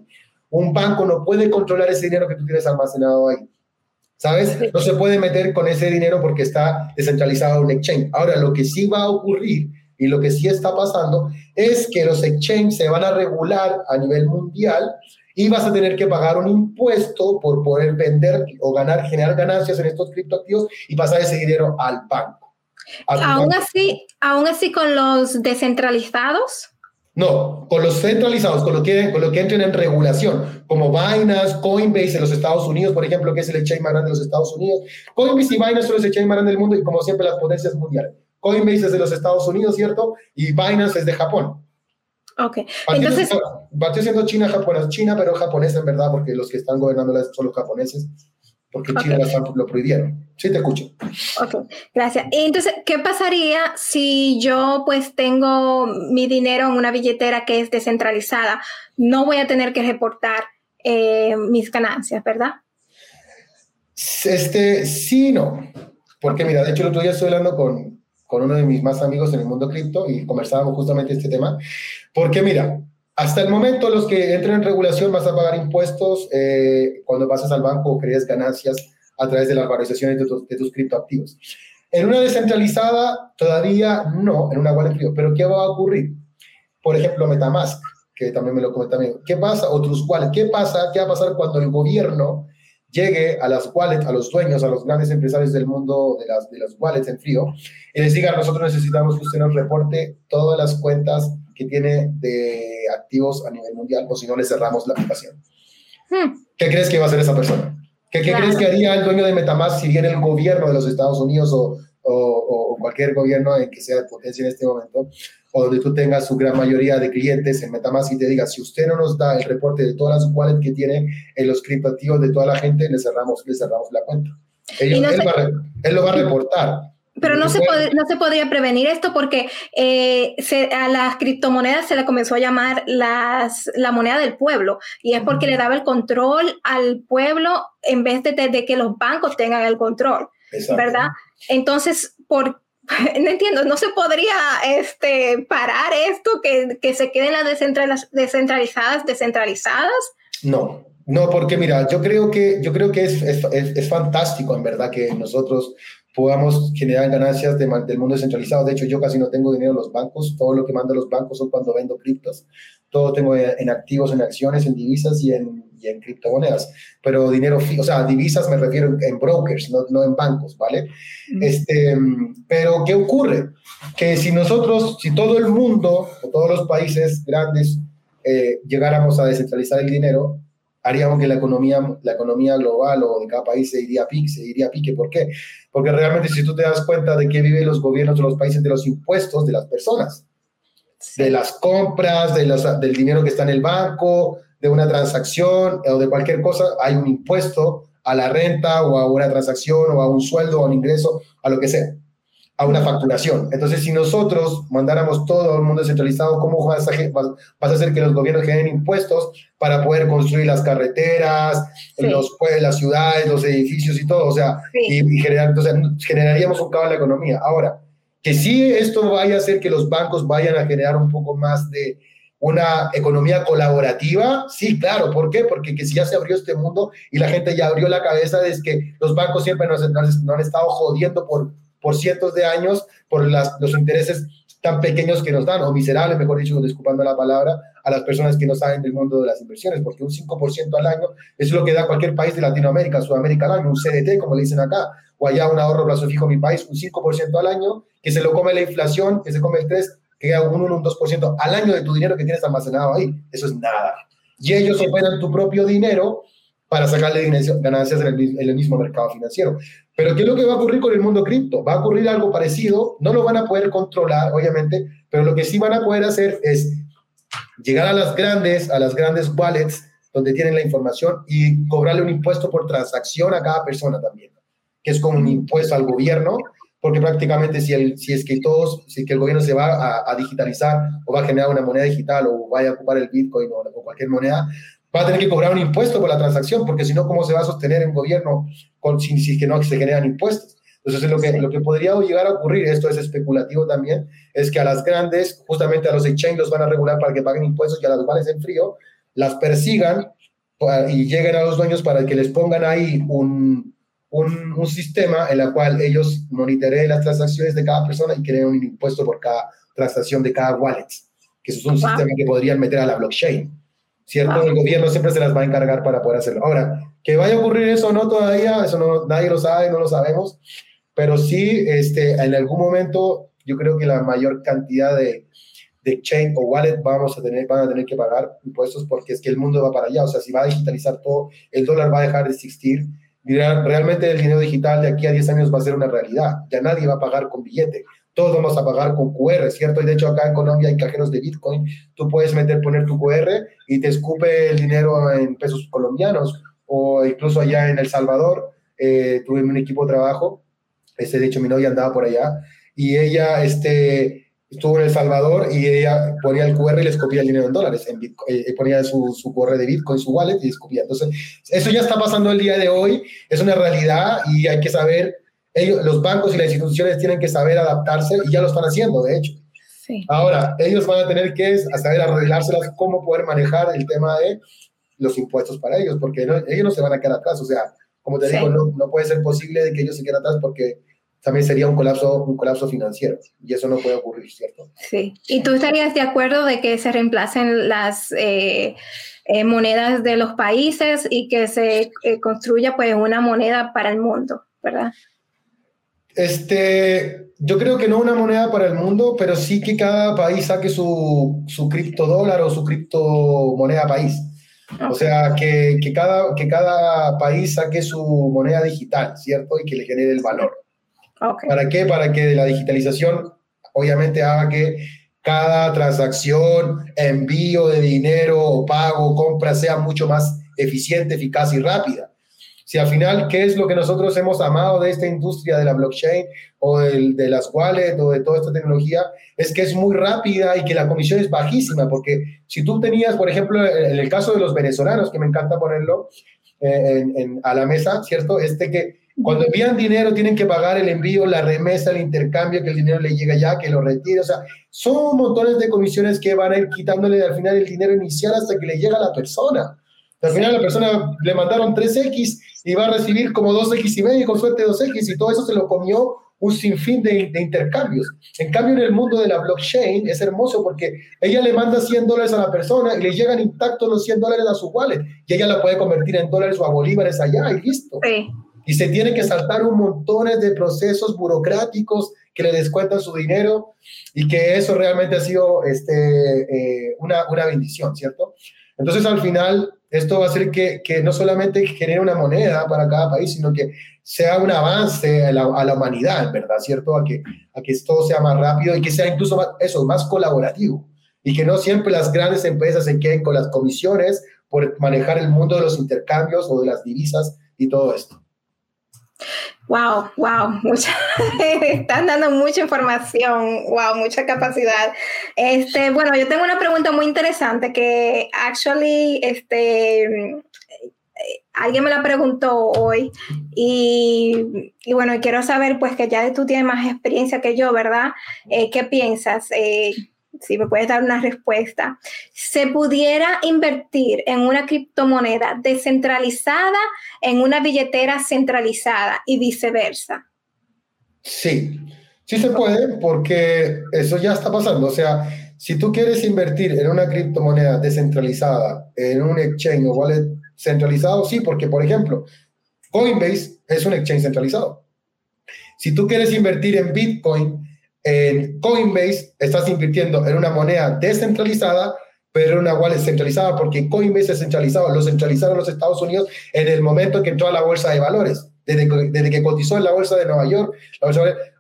Un banco no puede controlar ese dinero que tú tienes almacenado ahí. ¿Sabes? No se puede meter con ese dinero porque está descentralizado un exchange. Ahora, lo que sí va a ocurrir y lo que sí está pasando es que los exchanges se van a regular a nivel mundial y vas a tener que pagar un impuesto por poder vender o ganar, generar ganancias en estos criptoactivos y pasar ese dinero al banco. Aún así, aún así con los descentralizados. No, con los centralizados, con lo que, con lo que entren en regulación, como Binance, Coinbase en los Estados Unidos, por ejemplo, que es el exchange más grande de los Estados Unidos. Coinbase y Binance son los exchange más grandes del mundo y como siempre las potencias mundiales. Coinbase es de los Estados Unidos, ¿cierto? Y Binance es de Japón. Ok. Entonces. Batió siendo China, japonés, China, pero japonés en verdad, porque los que están gobernando son los japoneses porque China lo prohibieron. Sí, te escucho. Ok, gracias. Entonces, ¿qué pasaría si yo pues tengo mi dinero en una billetera que es descentralizada? No voy a tener que reportar eh, mis ganancias, ¿verdad? Este, sí, no. Porque mira, de hecho el otro día estoy hablando con, con uno de mis más amigos en el mundo cripto y conversábamos justamente este tema. Porque mira, hasta el momento, los que entren en regulación vas a pagar impuestos eh, cuando pasas al banco o crees ganancias a través de las valorizaciones de, de, tus criptoactivos. En una descentralizada, todavía no, en una wallet frío. Pero ¿qué va a ocurrir? Por ejemplo, Metamask, que también me lo comenta. ¿Qué pasa? Otros wallets. ¿Qué pasa? ¿Qué va a pasar cuando el gobierno llegue a las wallets, a los dueños, a los grandes empresarios del mundo de las, de las wallets en frío y les diga, nosotros necesitamos que usted nos reporte todas las cuentas que tiene de activos a nivel mundial o si no le cerramos la aplicación. Hmm. ¿Qué crees que va a hacer esa persona? ¿Qué, qué crees que haría el dueño de Metamask si viene el gobierno de los Estados Unidos o, o, cualquier gobierno en que sea de potencia en este momento, o donde tú tengas su gran mayoría de clientes en Metamask y te diga, si usted no nos da el reporte de todas las wallets que tiene en los criptoactivos de toda la gente, le cerramos, le cerramos la cuenta. él, él, lo va a reportar. Pero no se, no se podría prevenir esto porque eh, a las criptomonedas se le comenzó a llamar las, la moneda del pueblo y es porque le daba el control al pueblo en vez de, de, que los bancos tengan el control, ¿verdad? Entonces, por, no entiendo, no se podría este, parar esto, que, que se queden las descentralizadas descentralizadas. No, no, porque mira, yo creo que, yo creo que es, es, es fantástico en verdad que nosotros podamos generar ganancias del mundo descentralizado. De hecho, yo casi no tengo dinero en los bancos. Todo lo que mando los bancos son cuando vendo criptos. Todo tengo en activos, en acciones, en divisas y en, y en criptomonedas. Pero dinero, o sea, divisas me refiero en brokers, no, no en bancos, ¿vale? Este, pero, ¿qué ocurre? Que si nosotros, si todo el mundo o todos los países grandes eh, llegáramos a descentralizar el dinero, haríamos que la economía, la economía global o de cada país se iría a pique, se iría a pique. ¿Por qué? Porque realmente si tú te das cuenta de qué viven los gobiernos de los países de los impuestos de las personas, de las compras, de los, del dinero que está en el banco, de una transacción o de cualquier cosa, hay un impuesto a la renta o a una transacción o a un sueldo o a un ingreso, a lo que sea a una facturación. Entonces, si nosotros mandáramos todo el mundo descentralizado, ¿cómo vas a, vas a hacer que los gobiernos generen impuestos para poder construir las carreteras, los, pues, las ciudades, los edificios y todo? O sea, y, generar, entonces, generaríamos un caos en la economía. Ahora, que si esto vaya a hacer que los bancos vayan a generar un poco más de una economía colaborativa, sí, claro, ¿por qué? Porque que si ya se abrió este mundo y la gente ya abrió la cabeza de que los bancos siempre nos, nos han estado jodiendo por por cientos de años por las, los intereses tan pequeños que nos dan, o miserables, mejor dicho, disculpando la palabra, a las personas que no saben del mundo de las inversiones, porque un 5% al año es lo que da cualquier país de Latinoamérica, Sudamérica al año, un CDT, como le dicen acá, o allá un ahorro plazo fijo en mi país, un 5% al año, que se lo come la inflación, que se come el 3, que queda un 1, un 2% al año de tu dinero que tienes almacenado ahí. Eso es nada. y ellos operan tu propio dinero para sacarle ganancias en el, mismo mercado financiero. Pero ¿qué es lo que va a ocurrir con el mundo cripto? Va a ocurrir algo parecido, no lo van a poder controlar, obviamente, pero lo que sí van a poder hacer es llegar a las grandes, a las grandes wallets donde tienen la información y cobrarle un impuesto por transacción a cada persona también, que es como un impuesto al gobierno, porque prácticamente si, el, si es que todos, si que el gobierno se va a, digitalizar o va a generar una moneda digital o vaya a ocupar el Bitcoin o, o cualquier moneda, va a tener que cobrar un impuesto por la transacción, porque si no, ¿cómo se va a sostener un gobierno con, si, si que no se generan impuestos? Entonces, lo que, lo que podría llegar a ocurrir, esto es especulativo también, es que a las grandes, justamente a los exchanges los van a regular para que paguen impuestos y a las cuales en frío las persigan y lleguen a los dueños para que les pongan ahí un, un, un sistema en el cual ellos monitoreen las transacciones de cada persona y creen un impuesto por cada transacción de cada wallet, que eso es un sistema que podrían meter a la blockchain. ¿Cierto? El gobierno siempre se las va a encargar para poder hacerlo. Ahora, que vaya a ocurrir eso o no todavía, eso no, nadie lo sabe, no lo sabemos pero sí, este, en algún momento yo creo que la mayor cantidad de, de chain o wallet vamos a tener, van a tener que pagar impuestos porque es que el mundo va para allá. O sea, si va a digitalizar todo, el dólar va a dejar de existir. Realmente el dinero digital de aquí a 10 años va a ser una realidad. Ya nadie va a pagar con billete. Todos vamos a pagar con QR, ¿cierto? Y de hecho acá en Colombia hay cajeros de Bitcoin. Tú puedes meter, poner tu QR y te escupe el dinero en pesos colombianos. O incluso allá en El Salvador, eh, tuve un equipo de trabajo este, de hecho, mi novia andaba por allá y ella este, estuvo en El Salvador y ella ponía el QR y le escupía el dinero en dólares. En Bitcoin, eh, ponía su, su QR de Bitcoin, su wallet y escupía. Entonces, eso ya está pasando el día de hoy, es una realidad y hay que saber, ellos, los bancos y las instituciones tienen que saber adaptarse y ya lo están haciendo, de hecho. Sí. Ahora, ellos van a tener que saber arreglárselas cómo poder manejar el tema de los impuestos para ellos, porque ellos no se van a quedar atrás. O sea, como te digo, no, no, puede ser posible de que ellos se queden atrás porque también sería un colapso, un colapso financiero y eso no puede ocurrir, ¿cierto? Sí. ¿Y tú estarías de acuerdo de que se reemplacen las eh, eh, monedas de los países y que se eh, construya pues una moneda para el mundo, verdad? Este, yo creo que no una moneda para el mundo, pero sí que cada país saque su, su criptodólar o su criptomoneda país. O sea, que, que, cada, que cada país saque su moneda digital, ¿cierto? Y que le genere el valor. ¿Para qué? Para que la digitalización obviamente haga que cada transacción, envío de dinero o pago, compra sea mucho más eficiente, eficaz y rápida. Si al final, ¿qué es lo que nosotros hemos amado de esta industria de la blockchain o de las wallets o de toda esta tecnología? Es que es muy rápida y que la comisión es bajísima, porque si tú tenías, por ejemplo, en el caso de los venezolanos, que me encanta ponerlo eh, a la mesa, ¿cierto? Este que cuando envían dinero tienen que pagar el envío, la remesa, el intercambio, que el dinero le llega ya, que lo retire. O sea, son montones de comisiones que van a ir quitándole al final el dinero inicial hasta que le llega a la persona. Al final la persona le mandaron 3X y va a recibir como 2X y medio, con suerte 2X, y todo eso se lo comió un sinfín de, de, intercambios. En cambio, en el mundo de la blockchain es hermoso porque ella le manda 100 dólares a la persona y le llegan intactos los 100 dólares a su wallet y ella la puede convertir en dólares o a bolívares allá y listo. Sí y se tiene que saltar un montón de procesos burocráticos que le descuentan su dinero y que eso realmente ha sido este, eh, una, una, bendición, ¿cierto? Entonces al final esto va a hacer que, que, no solamente genere una moneda para cada país, sino que sea un avance a la, a la humanidad, ¿verdad? ¿Cierto? A que, a que todo sea más rápido y que sea incluso más, eso, más colaborativo y que no siempre las grandes empresas se queden con las comisiones por manejar el mundo de los intercambios o de las divisas y todo esto. Wow, wow, mucha, están dando mucha información, wow, mucha capacidad. Este, bueno, yo tengo una pregunta muy interesante que actually, este, alguien me la preguntó hoy y, y, bueno, quiero saber pues que ya tú tienes más experiencia que yo, ¿verdad? Eh, ¿Qué piensas? Eh, si me puedes dar una respuesta, ¿se pudiera invertir en una criptomoneda descentralizada en una billetera centralizada y viceversa? Sí, sí se puede porque eso ya está pasando. O sea, si tú quieres invertir en una criptomoneda descentralizada, en un exchange o wallet centralizado, sí, porque por ejemplo, Coinbase es un exchange centralizado. Si tú quieres invertir en Bitcoin, en Coinbase estás invirtiendo en una moneda descentralizada pero una wallet centralizada porque Coinbase es centralizado, lo centralizaron los Estados Unidos en el momento que entró a la bolsa de valores. Desde, desde que cotizó en la bolsa de Nueva York,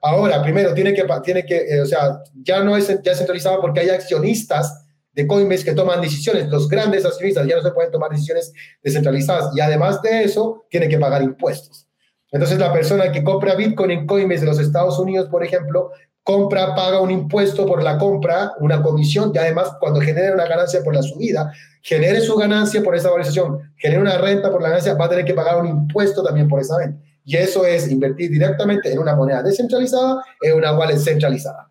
ahora primero tiene que, tiene que eh, o sea, ya no es ya centralizado porque hay accionistas de Coinbase que toman decisiones, los grandes accionistas ya no se pueden tomar decisiones descentralizadas y además de eso tiene que pagar impuestos. Entonces la persona que compra Bitcoin en Coinbase de los Estados Unidos, por ejemplo, compra, paga un impuesto por la compra, una comisión, y además cuando genere una ganancia por la subida, genere su ganancia por esa valorización, genere una renta por la ganancia, va a tener que pagar un impuesto también por esa venta. Y eso es invertir directamente en una moneda descentralizada, en una wallet centralizada.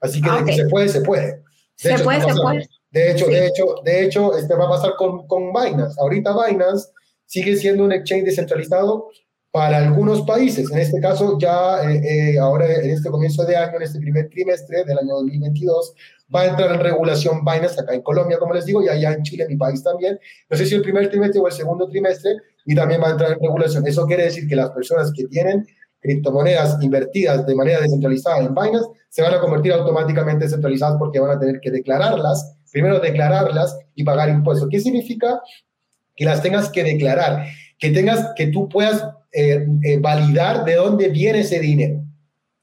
Así que de que se puede, se puede. De se puede, se puede. De hecho, de hecho, de hecho, este va a pasar con, con Binance. Ahorita Binance sigue siendo un exchange descentralizado para algunos países. En este caso, ya eh, eh, ahora en este comienzo de año, en este primer trimestre del año 2022, va a entrar en regulación Binance acá en Colombia, como les digo, y allá en Chile, mi país también. No sé si el primer trimestre o el segundo trimestre, y también va a entrar en regulación. Eso quiere decir que las personas que tienen criptomonedas invertidas de manera descentralizada en Binance se van a convertir automáticamente descentralizadas porque van a tener que declararlas, primero declararlas y pagar impuestos. ¿Qué significa? Que las tengas que declarar, que tengas, que tú puedas eh, eh, validar de dónde viene ese dinero.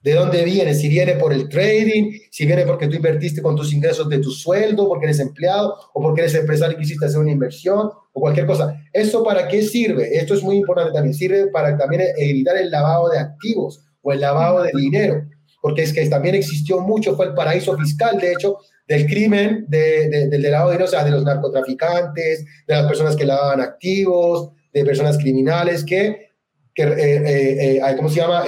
¿De dónde viene? Si viene por el trading, si viene porque tú invertiste con tus ingresos de tu sueldo, porque eres empleado, o porque eres empresario y quisiste hacer una inversión, o cualquier cosa. ¿Eso para qué sirve? Esto es muy importante también. Sirve para también evitar el lavado de activos o el lavado de dinero, porque es que también existió mucho, fue el paraíso fiscal, de hecho, del crimen, de, del lavado de dinero, o sea, de los narcotraficantes, de las personas que lavaban activos, de personas criminales que que, eh, eh, eh, ¿cómo se llama?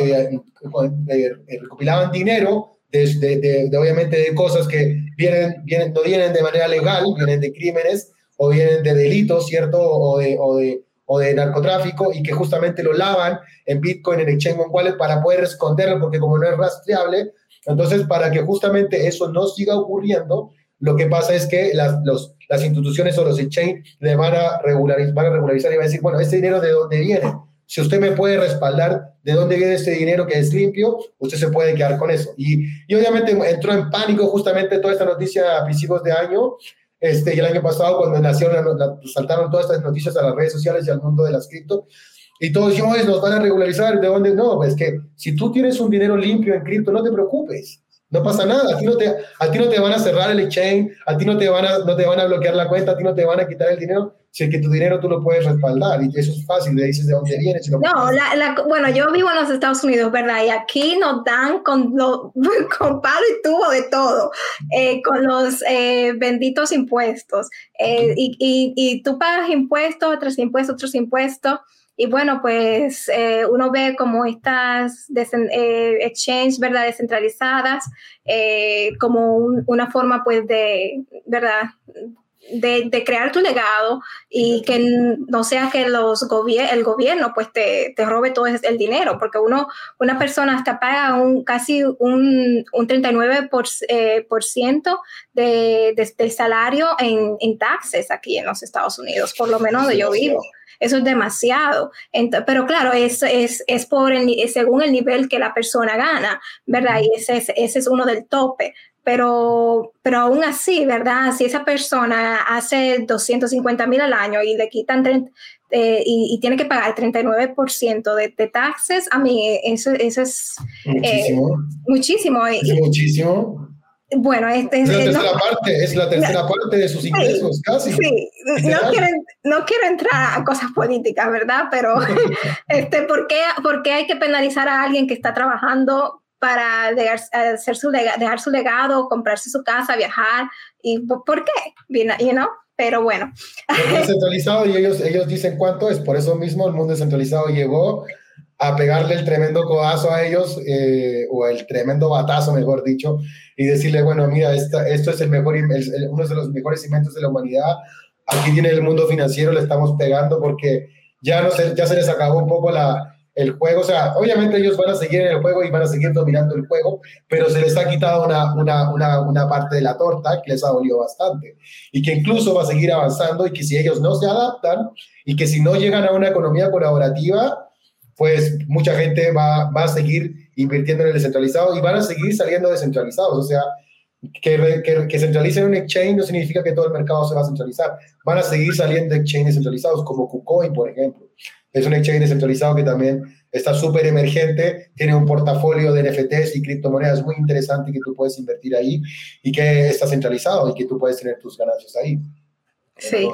recopilaban dinero de, de, obviamente de cosas que vienen, vienen, no vienen de manera legal, vienen de crímenes o vienen de delitos, ¿cierto? O de, o de, o de narcotráfico y que justamente lo lavan en Bitcoin, en Exchange Wallet para poder esconderlo porque como no es rastreable, entonces para que justamente eso no siga ocurriendo, lo que pasa es que las, los, las instituciones o los exchange le van a, regularizar, van a regularizar y van a decir, bueno, ¿este dinero de dónde viene? Si usted me puede respaldar de dónde viene este dinero que es limpio, usted se puede quedar con eso. Y, y obviamente entró en pánico justamente toda esta noticia a principios de año. Este, y el año pasado, cuando nacieron, saltaron todas estas noticias a las redes sociales y al mundo de las cripto, y todos decimos, nos van a regularizar, ¿de dónde? No, pues que si tú tienes un dinero limpio en cripto, no te preocupes. No pasa nada, a ti no te, a ti no te van a cerrar el exchange, a ti no te, van a, no te van a bloquear la cuenta, a ti no te van a quitar el dinero, si es que tu dinero tú lo puedes respaldar y eso es fácil, le dices de dónde viene. no, la, bueno, yo vivo en los Estados Unidos, ¿verdad? Y aquí nos dan con, lo, con palo y tubo de todo, eh, con los eh, benditos impuestos. Eh, y, y, y, tú pagas impuestos, otros impuestos, otros impuestos. Y bueno, pues eh, uno ve como estas eh, exchanges, ¿verdad?, descentralizadas, eh, como una forma, pues, de, ¿verdad?, de, de, crear tu legado y que no sea que los el gobierno pues te, te, robe todo el dinero, porque uno, una persona hasta paga un, casi un, un 39% por, por ciento de, de, del salario en, en taxes aquí en los Estados Unidos, por lo menos donde yo vivo. Eso es demasiado. pero claro, es, es, es por el, según el nivel que la persona gana, ¿verdad? Y ese es, ese es uno del tope. Pero, pero aún así, ¿verdad? Si esa persona hace 250 mil al año y le quitan eh, y, tiene que pagar 39% de, de taxes, a mí eso, eso es muchísimo. Eh, muchísimo. Es muchísimo. Bueno, este, es, la tercera parte, es la tercera parte de sus ingresos, casi. Sí, no quiero, no quiero, entrar a cosas políticas, ¿verdad? Pero, este, ¿por, qué, ¿por qué hay que penalizar a alguien que está trabajando para dejar, hacer su, dejar su legado, comprarse su casa, viajar? ¿Y por qué? You know? Pero bueno. El descentralizado y ellos, ellos dicen cuánto es, por eso mismo el mundo descentralizado llegó a pegarle el tremendo codazo a ellos, eh, o el tremendo batazo, mejor dicho, y decirle, bueno, mira, esta, esto es el mejor, uno de los mejores inventos de la humanidad, aquí viene el mundo financiero, le estamos pegando porque ya, no se, ya se les acabó un poco la, el juego, o sea, obviamente ellos van a seguir en el juego y van a seguir dominando el juego, pero se les ha quitado una, una, una, una parte de la torta que les ha dolido bastante, y que incluso va a seguir avanzando y que si ellos no se adaptan y que si no llegan a una economía colaborativa, pues mucha gente va, va a seguir invirtiendo en el descentralizado y van a seguir saliendo descentralizados. O sea, que, que, que, centralicen un exchange no significa que todo el mercado se va a centralizar. Van a seguir saliendo exchanges centralizados, como KuCoin, por ejemplo. Es un exchange descentralizado que también está súper emergente, tiene un portafolio de NFTs y criptomonedas muy interesante que tú puedes invertir ahí y que está centralizado y que tú puedes tener tus ganancias ahí. Sí.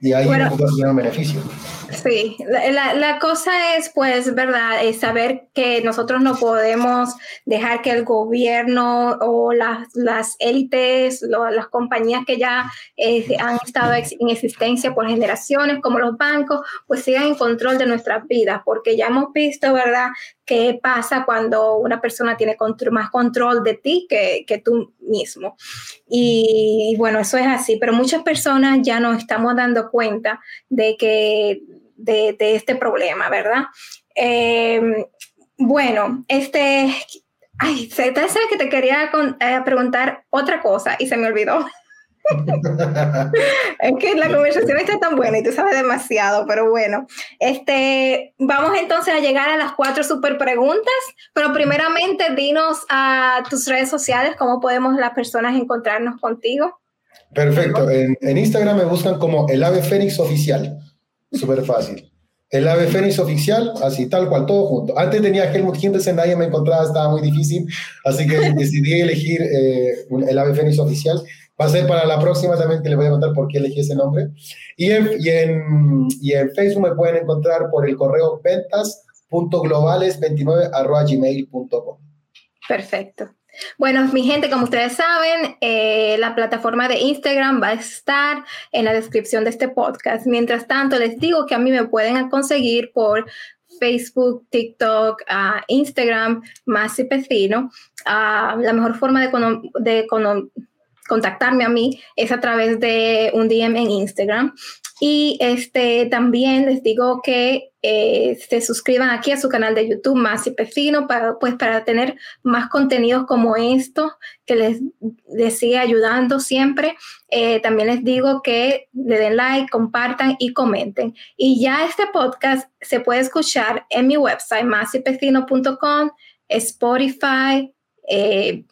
Y ahí bueno, un beneficio. Sí, la, la, cosa es, pues, verdad, es saber que nosotros no podemos dejar que el gobierno o las, las élites, las compañías que ya eh, han estado en existencia por generaciones, como los bancos, pues sigan en control de nuestras vidas, porque ya hemos visto, ¿verdad?, qué pasa cuando una persona tiene más control de ti que, tú mismo. Y, y bueno, eso es así, pero muchas personas ya nos estamos dando cuenta de que de, este problema, ¿verdad? Em, bueno, este, ay, sabes que te quería eh, preguntar otra cosa y se me olvidó. es que la conversación está tan buena y tú sabes demasiado, pero bueno, este, vamos entonces a llegar a las cuatro super preguntas, pero primeramente dinos a tus redes sociales, cómo podemos las personas encontrarnos contigo. Perfecto, en, en Instagram me buscan como el ave fénix oficial. Súper fácil. El ave fénix oficial, así tal cual, todo junto. Antes tenía Helmut Hindersen, nadie me encontraba, estaba muy difícil, así que decidí elegir eh, el ave fénix oficial. Va a ser para la próxima también que les voy a contar por qué elegí ese nombre. Y en, y en, y en Facebook me pueden encontrar por el correo ventas.globales29.gmail.com. Perfecto. Bueno, mi gente, como ustedes saben, eh, la plataforma de Instagram va a estar en la descripción de este podcast. Mientras tanto, les digo que a mí me pueden conseguir por Facebook, TikTok, uh, Instagram, más y Pecino. Uh, la mejor forma de, de contactarme a mí es a través de un DM en Instagram. Y este, también les digo que eh, se suscriban aquí a su canal de YouTube Más Pecino para, pues, para tener más contenidos como esto que les, les sigue ayudando siempre. Eh, también les digo que le den like, compartan y comenten. Y ya este podcast se puede escuchar en mi website másypecino.com, Spotify, eh,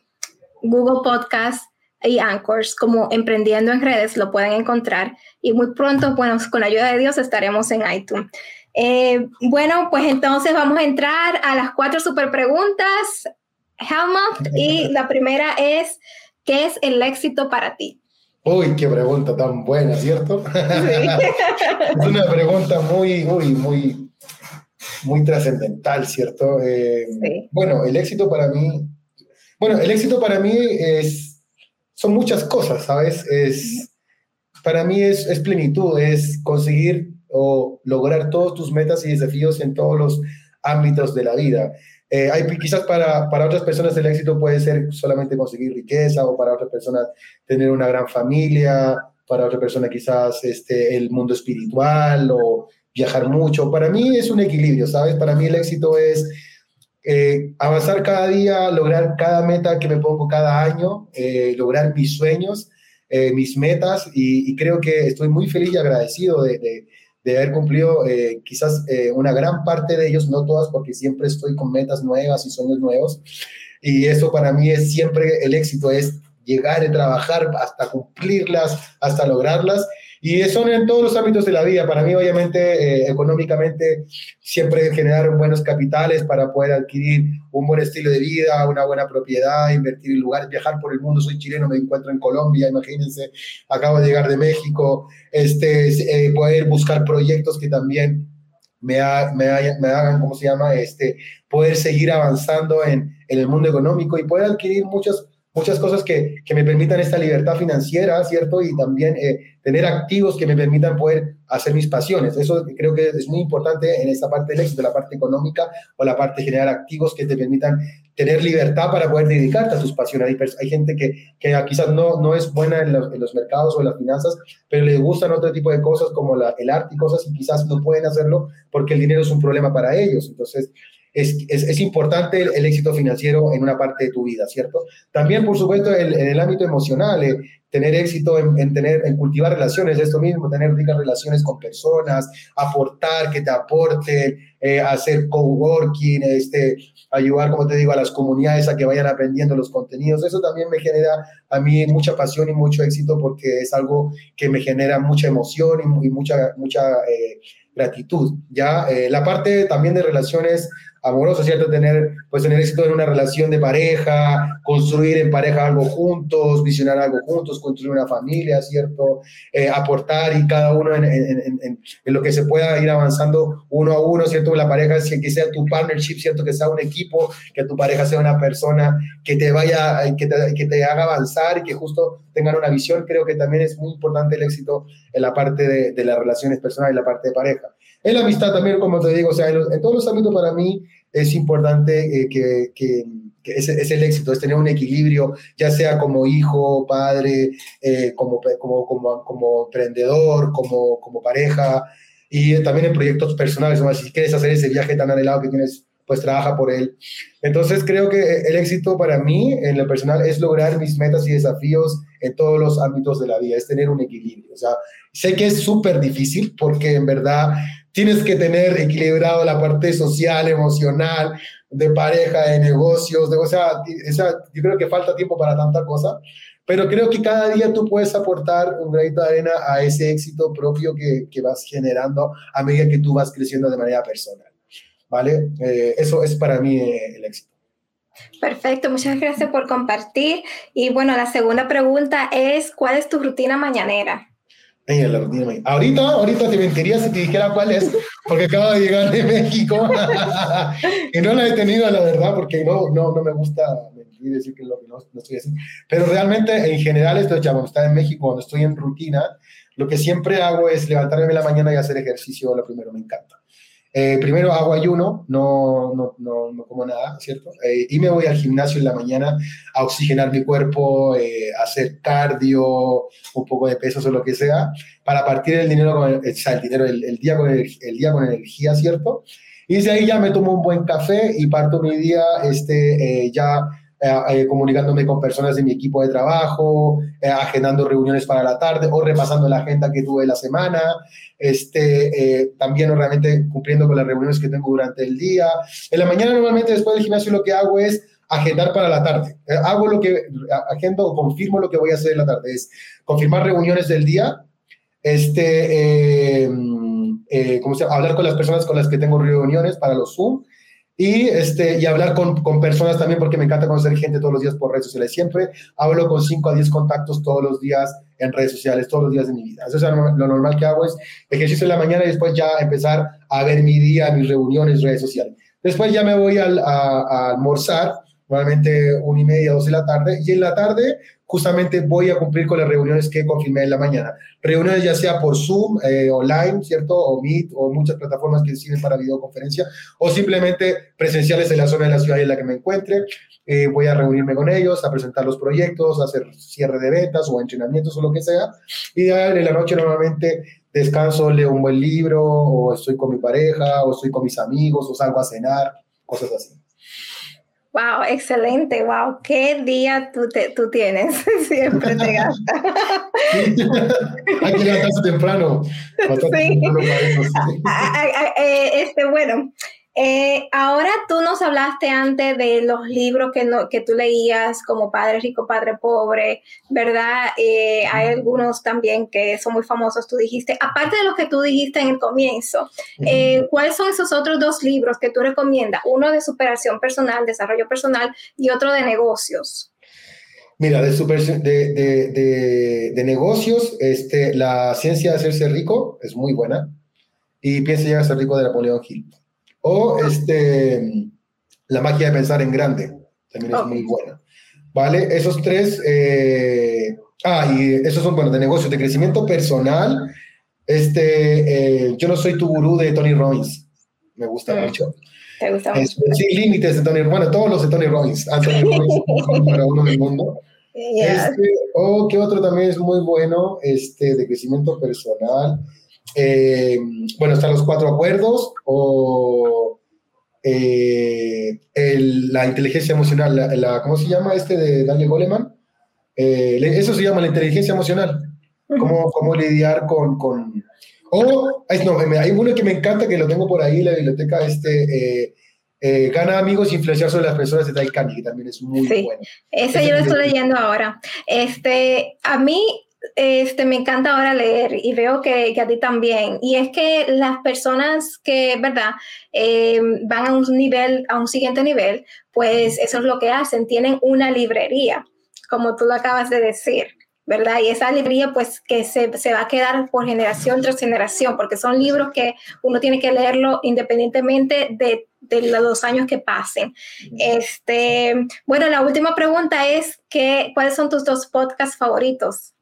Google Podcast y Anchors como Emprendiendo en Redes lo pueden encontrar y muy pronto, bueno, con la ayuda de Dios estaremos en iTunes. Eh, bueno, pues entonces vamos a entrar a las cuatro super preguntas, Helmut, y la primera es, ¿qué es el éxito para ti? Uy, qué pregunta tan buena, ¿cierto? es una pregunta muy, muy, muy, muy trascendental, ¿cierto? Eh, sí. Bueno, el éxito para mí, bueno, el éxito para mí es son muchas cosas, ¿sabes? Es, para mí es, es plenitud, es conseguir o lograr todos tus metas y desafíos en todos los ámbitos de la vida. Eh, hay, quizás para, para otras personas el éxito puede ser solamente conseguir riqueza o para otras personas tener una gran familia, para otra persona quizás este, el mundo espiritual o viajar mucho. Para mí es un equilibrio, ¿sabes? Para mí el éxito es eh, avanzar cada día, lograr cada meta que me pongo cada año, eh, lograr mis sueños, eh, mis metas y, creo que estoy muy feliz y agradecido de, de, haber cumplido quizás una gran parte de ellos, no todas porque siempre estoy con metas nuevas y sueños nuevos. Y eso para mí es siempre el éxito, es llegar a trabajar hasta cumplirlas, hasta lograrlas y son en todos los ámbitos de la vida. Para mí, obviamente, eh, económicamente, siempre generar buenos capitales para poder adquirir un buen estilo de vida, una buena propiedad, invertir en lugares, viajar por el mundo. Soy chileno, me encuentro en Colombia, imagínense, acabo de llegar de México. Este, eh, poder buscar proyectos que también me, me, me, hagan, ¿cómo se llama? Este, poder seguir avanzando en, en el mundo económico y poder adquirir muchos muchas cosas que, que, me permitan esta libertad financiera, ¿cierto? Y también eh, tener activos que me permitan poder hacer mis pasiones. Eso creo que es muy importante en esta parte del éxito, la parte económica o la parte de generar activos que te permitan tener libertad para poder dedicarte a tus pasiones. Hay, gente que, que, quizás no, no es buena en los, mercados o en las finanzas, pero le gustan otro tipo de cosas como el arte y cosas y quizás no pueden hacerlo porque el dinero es un problema para ellos. Entonces, es, es, importante el, éxito financiero en una parte de tu vida, ¿cierto? También, por supuesto, en el ámbito emocional, eh, tener éxito en, tener, en cultivar relaciones, esto mismo, tener ricas relaciones con personas, aportar, que te aporten, eh, hacer coworking, este, ayudar, como te digo, a las comunidades a que vayan aprendiendo los contenidos. Eso también me genera a mí mucha pasión y mucho éxito porque es algo que me genera mucha emoción y, mucha, mucha eh, gratitud. Ya eh, la parte también de relaciones amoroso, ¿cierto? Tener, pues, tener éxito en una relación de pareja, construir en pareja algo juntos, visionar algo juntos, construir una familia, ¿cierto? Eh, aportar y cada uno en, en, en, en, lo que se pueda ir avanzando uno a uno, ¿cierto? La pareja, que sea tu partnership, ¿cierto? Que sea un equipo, que tu pareja sea una persona que te vaya, que te, que te haga avanzar y que justo tengan una visión. Creo que también es muy importante el éxito en la parte de, de las relaciones personales y la parte de pareja. En la amistad también, como te digo, o sea, en, todos los ámbitos para mí es importante eh, que, que, es, es, el éxito, es tener un equilibrio, ya sea como hijo, padre, eh, como, como, como, como emprendedor, como, como pareja, y también en proyectos personales, ¿no? si quieres hacer ese viaje tan anhelado que tienes, pues trabaja por él. Entonces creo que el éxito para mí en lo personal es lograr mis metas y desafíos en todos los ámbitos de la vida, es tener un equilibrio. O sea, sé que es súper difícil porque en verdad tienes que tener equilibrado la parte social, emocional, de pareja, de negocios, de, o sea, yo creo que falta tiempo para tanta cosa, pero creo que cada día tú puedes aportar un granito de arena a ese éxito propio que, que vas generando a medida que tú vas creciendo de manera personal, ¿vale? Eh, eso es para mí eh, el éxito. Perfecto, muchas gracias por compartir. Y bueno, la segunda pregunta es, ¿cuál es tu rutina mañanera? Ahorita, ahorita te mentiría si te dijera cuál es, porque acabo de llegar de México y no la he tenido, la verdad, porque no, no, no me gusta decir que lo que no, estoy haciendo. Pero realmente, en general, estoy, cuando estoy en México, cuando estoy en rutina, lo que siempre hago es levantarme en la mañana y hacer ejercicio, lo primero, me encanta. Eh, primero hago ayuno, no, no, no, no como nada, ¿cierto? Eh, y me voy al gimnasio en la mañana a oxigenar mi cuerpo, eh, hacer cardio, un poco de pesos o lo que sea, para partir el dinero, con el, el dinero, el, día con el, el, día con energía, ¿cierto? Y de ahí ya me tomo un buen café y parto mi día este, ya eh, comunicándome con personas de mi equipo de trabajo, eh, agendando reuniones para la tarde o repasando la agenda que tuve la semana, este, eh, también realmente cumpliendo con las reuniones que tengo durante el día. En la mañana normalmente después del gimnasio lo que hago es agendar para la tarde. hago lo que, agendo o confirmo lo que voy a hacer en la tarde, es confirmar reuniones del día, este, ¿cómo se llama? hablar con las personas con las que tengo reuniones para los Zoom, y, este, y hablar con, con, personas también, porque me encanta conocer gente todos los días por redes sociales. Siempre hablo con 5 a 10 contactos todos los días en redes sociales, todos los días de mi vida. Eso es lo normal que hago, es ejercicio en la mañana y después ya empezar a ver mi día, mis reuniones, redes sociales. Después ya me voy a, a almorzar, normalmente una y media, dos de la tarde, y en la tarde justamente voy a cumplir con las reuniones que confirmé en la mañana. Reuniones ya sea por Zoom, eh, online, ¿cierto? O Meet, o muchas plataformas que sirven para videoconferencia, o simplemente presenciales en la zona de la ciudad en la que me encuentre. Eh, voy a reunirme con ellos, a presentar los proyectos, a hacer cierre de ventas o entrenamientos o lo que sea. Y en la noche normalmente descanso, leo un buen libro, o estoy con mi pareja, o estoy con mis amigos, o salgo a cenar, cosas así. Wow, excelente, wow, qué día tú, te, tú tienes, siempre te gasta. Hay que levantarse temprano. Sí. Ah, ah, ah, eh, este, bueno, eh, ahora tú nos hablaste antes de los libros que, no, que tú leías como Padre Rico, Padre Pobre, ¿verdad? Eh, hay algunos también que son muy famosos, tú dijiste, aparte de lo que tú dijiste en el comienzo, eh, ¿cuáles son esos otros dos libros que tú recomiendas? Uno de superación personal, desarrollo personal y otro de negocios. Mira, de, de, de, de, negocios, este, la ciencia de hacerse rico es muy buena y piensa llegar a ser rico de Napoleón Hill. O este, La magia de pensar en grande, también es muy buena. ¿Vale? Esos tres, eh, ah, y esos son, bueno, de negocios, de crecimiento personal. Este, eh, yo no soy tu gurú de Tony Robbins, me gusta mucho. ¿Te gusta mucho? sí, límites de Tony Bueno, todos los de Tony Robbins. Anthony Robbins para uno del mundo. Este, o que otro también es muy bueno, este, de crecimiento personal. Eh, bueno, están los cuatro acuerdos o eh, la inteligencia emocional, la, ¿cómo se llama este de Daniel Goleman? Eh, eso se llama la inteligencia emocional. Cómo, cómo lidiar con... con o, no, hay uno que me encanta, que lo tengo por ahí en la biblioteca, este, eh, Gana amigos y influenciar sobre las personas de Carnegie, que también es muy sí. bueno. Ese yo lo estoy leyendo ahora. Este, a mí este, me encanta ahora leer y veo que, que, a ti también. Y es que las personas que, ¿verdad? Eh, van a un nivel, a un siguiente nivel, pues eso es lo que hacen. Tienen una librería, como tú lo acabas de decir. ¿verdad? Y esa librería pues que se, se, va a quedar por generación tras generación, porque son libros que uno tiene que leerlo independientemente de, de los años que pasen. Este, bueno, la última pregunta es, que, ¿cuáles son tus dos podcasts favoritos?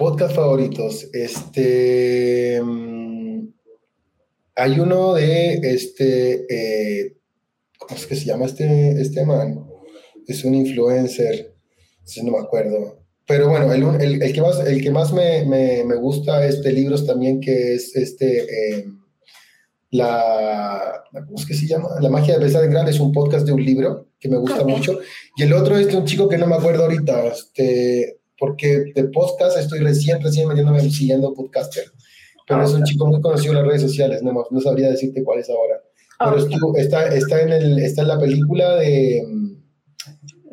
Podcast favoritos. Este. Mm, hay uno de este. Eh, ¿Cómo es que se llama este, este man? Es un influencer. Si no me acuerdo. Pero bueno, el, el, que más, el que más me, me, me, gusta este libros también, que es este, eh, la, ¿cómo es que se llama? La magia de pensar en grande, es un podcast de un libro que me gusta mucho. Y el otro es de un chico que no me acuerdo ahorita, este, porque de podcast estoy recién, recién metiéndome siguiendo podcaster. Pero es un chico muy conocido en las redes sociales, no, no sabría decirte cuál es ahora. Pero está, está, en el, está en la película de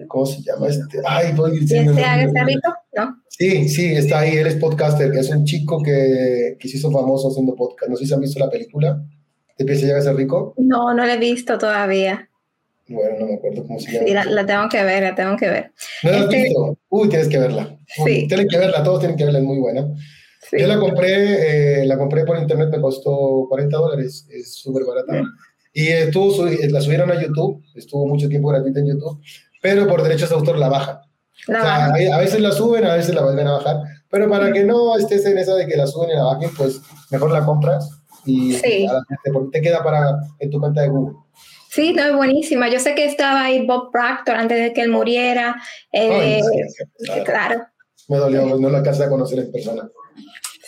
¿cómo se llama este? Ay, voy diciendo. ¿Este rico? ¿No? Sí, sí, está ahí, él es podcaster, que es un chico que, que se hizo famoso haciendo podcast. No sé si han visto la película de Piensa llega a ser rico. No, no la he visto todavía. Bueno, no me acuerdo cómo se llama. la, tengo que ver, la tengo que ver. ¿No la has este visto? Uy, tienes que verla. sí. Tienes que verla, todos tienen que verla, es muy buena. Sí. Yo la compré, eh, la compré por internet, me costó 40 dólares, es súper barata. Y estuvo, la subieron a YouTube, estuvo mucho tiempo gratuita en YouTube pero por derechos de autor la bajan. o sea, a veces la suben, a veces la vuelven a bajar, pero para que no estés en esa de que la suben y la bajen, pues mejor la compras y sí. te queda para en tu cuenta de Google. Sí, no, es buenísima. Yo sé que estaba ahí Bob Proctor antes de que él muriera. Eh, claro. Me dolió, no la alcancé a conocer en persona.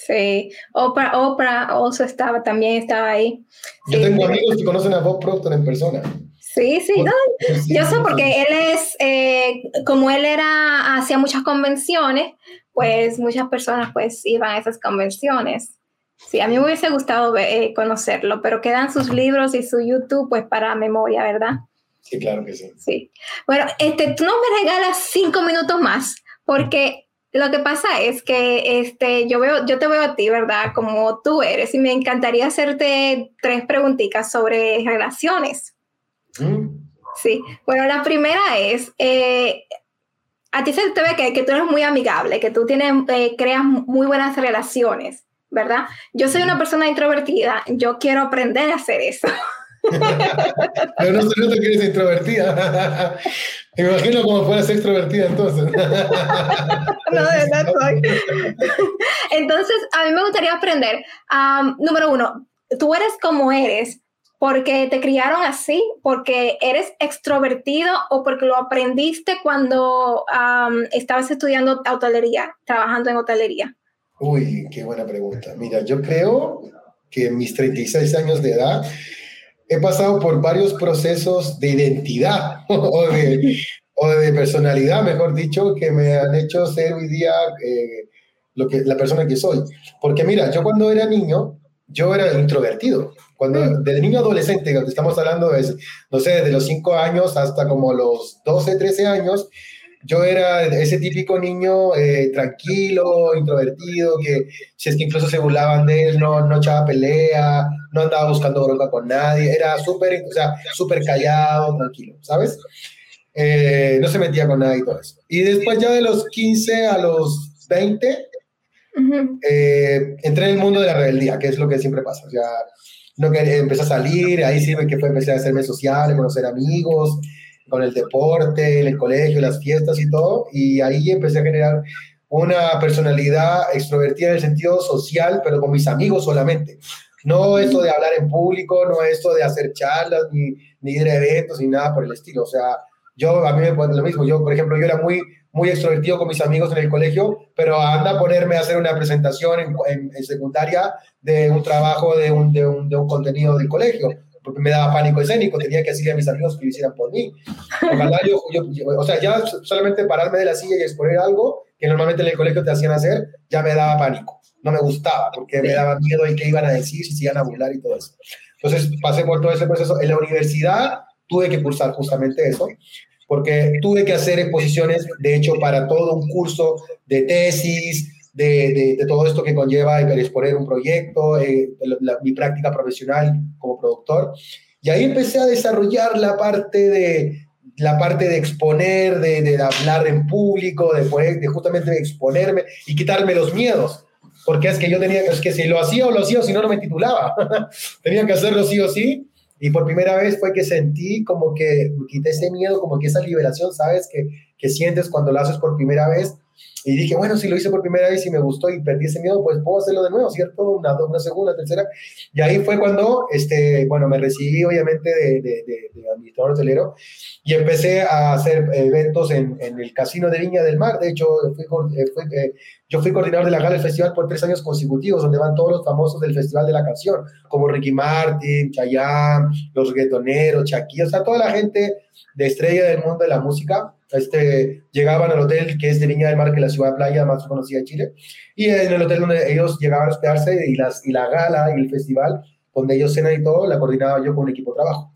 Sí, Oprah, Oprah also estaba, también estaba ahí. Yo tengo amigos que conocen a Bob Proctor en persona. Sí, sí, no, yo sé porque él es, eh, como él era, hacía muchas convenciones, pues muchas personas pues iban a esas convenciones. Sí, a mí me hubiese gustado eh, conocerlo, pero quedan sus libros y su YouTube pues para memoria, ¿verdad? Sí, claro que sí. Sí. Bueno, este, tú no me regalas cinco minutos más, porque lo que pasa es que este, yo, veo, yo te veo a ti, ¿verdad? Como tú eres, y me encantaría hacerte tres preguntitas sobre relaciones. Sí, bueno, la primera es, eh, a ti se te ve que, que, tú eres muy amigable, que tú tienes, eh, creas muy buenas relaciones, ¿verdad? Yo soy una persona introvertida, yo quiero aprender a hacer eso. Pero no se nota que eres introvertida. Me imagino como fueras extrovertida entonces. no, de verdad soy. Entonces, a mí me gustaría aprender, número uno, tú eres como eres, porque te criaron así, porque eres extrovertido o porque lo aprendiste cuando estabas estudiando hotelería, trabajando en hotelería? Uy, qué buena pregunta. Mira, yo creo que en mis 36 años de edad he pasado por varios procesos de identidad o, de, o, de, personalidad, mejor dicho, que me han hecho ser hoy día eh, lo que, la persona que soy. Porque mira, yo cuando era niño, yo era introvertido. Cuando, mm. desde niño adolescente, cuando estamos hablando es, no sé, desde los 5 años hasta como los 12, 13 años, yo era ese típico niño eh, tranquilo, introvertido, que si es que incluso se burlaban de él, no, no echaba pelea, no andaba buscando bronca con nadie, era súper, o sea, súper callado, tranquilo, ¿sabes? Eh, no se metía con nadie y todo eso. Y después ya de los 15 a los 20, eh, entré en el mundo de la rebeldía, que es lo que siempre pasa. O sea, no que empecé a salir, ahí sí que fue, empecé a hacerme social, a conocer amigos, con el deporte, el colegio, las fiestas y todo, y ahí empecé a generar una personalidad extrovertida en el sentido social, pero con mis amigos solamente. No esto de hablar en público, no esto de hacer charlas, ni, ni ir a eventos, ni nada por el estilo. O sea, yo, a mí me pasa lo mismo. Yo, por ejemplo, yo era muy muy extrovertido con mis amigos en el colegio, pero anda a ponerme a hacer una presentación en, en, secundaria de un trabajo, de un, de, un, de un, contenido del colegio, porque me daba pánico escénico, tenía que decirle a mis amigos que lo hicieran por mí. o sea, ya solamente pararme de la silla y exponer algo que normalmente en el colegio te hacían hacer, ya me daba pánico, no me gustaba, porque me daba miedo el que iban a decir, si se iban a burlar y todo eso. Entonces pasé por todo ese proceso. En la universidad tuve que cursar justamente eso, porque tuve que hacer exposiciones, de hecho, para todo un curso de tesis, de, de, todo esto que conlleva el exponer un proyecto, eh, mi práctica profesional como productor. Y ahí empecé a desarrollar la parte de, la parte de exponer, de, hablar en público, de, justamente exponerme y quitarme los miedos. Porque es que yo tenía, es que si lo hacía o lo hacía, si no, no me titulaba. tenía que hacerlo sí o sí. Y por primera vez fue que sentí como que quité ese miedo, como que esa liberación, ¿sabes? Que, que sientes cuando lo haces por primera vez y dije, bueno, si lo hice por primera vez y me gustó y perdí ese miedo, pues puedo hacerlo de nuevo, ¿cierto? Una, una segunda, tercera. Y ahí fue cuando, este, bueno, me recibí obviamente de, de, de, administrador hotelero y empecé a hacer eventos en, en, el Casino de Viña del Mar. De hecho, fui, eh, fui, eh, yo fui coordinador de la gala del festival por tres años consecutivos, donde van todos los famosos del Festival de la Canción, como Ricky Martin, Chayanne, los reggaetoneros, Shakira, o sea, toda la gente de estrella del mundo de la música este, llegaban al hotel que es de Viña del Mar, que es la ciudad playa más conocida de Chile, y en el hotel donde ellos llegaban a hospedarse y, las, y la gala y el festival, donde ellos cenan y todo, la coordinaba yo con un equipo de trabajo.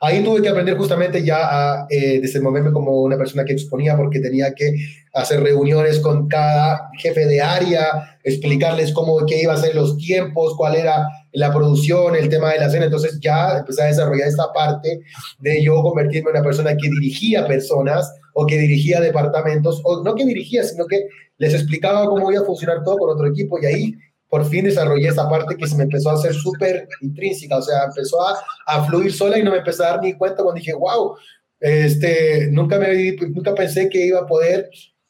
Ahí tuve que aprender justamente ya a eh, desenvolverme como una persona que exponía porque tenía que hacer reuniones con cada jefe de área, explicarles cómo, qué iba a ser los tiempos, cuál era la producción, el tema de la cena. Entonces ya empecé a desarrollar esta parte de yo convertirme en una persona que dirigía personas o que dirigía departamentos, o no que dirigía, sino que les explicaba cómo iba a funcionar todo con otro equipo y ahí por fin desarrollé esa parte que se me empezó a hacer súper intrínseca, o sea, empezó a, fluir sola y no me empecé a dar ni cuenta cuando dije, wow, este, nunca, me, nunca pensé que iba a poder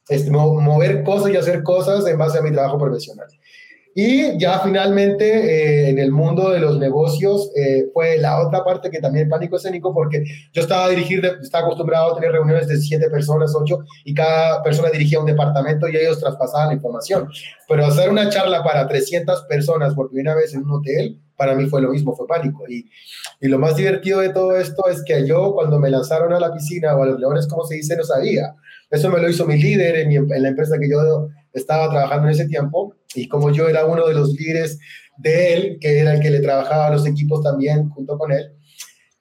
este, mover cosas y hacer cosas en base a mi trabajo profesional. Y ya finalmente eh, en el mundo de los negocios eh, fue la otra parte que también pánico escénico porque yo estaba dirigir, estaba acostumbrado a tener reuniones de siete personas, ocho, y cada persona dirigía un departamento y ellos traspasaban la información. Pero hacer una charla para 300 personas por primera vez en un hotel, para mí fue lo mismo, fue pánico. Y, y lo más divertido de todo esto es que yo cuando me lanzaron a la piscina o a los leones, como se dice, no sabía. Eso me lo hizo mi líder en, en la empresa que yo estaba trabajando en ese tiempo. Y como yo era uno de los líderes de él, que era el que le trabajaba a los equipos también junto con él,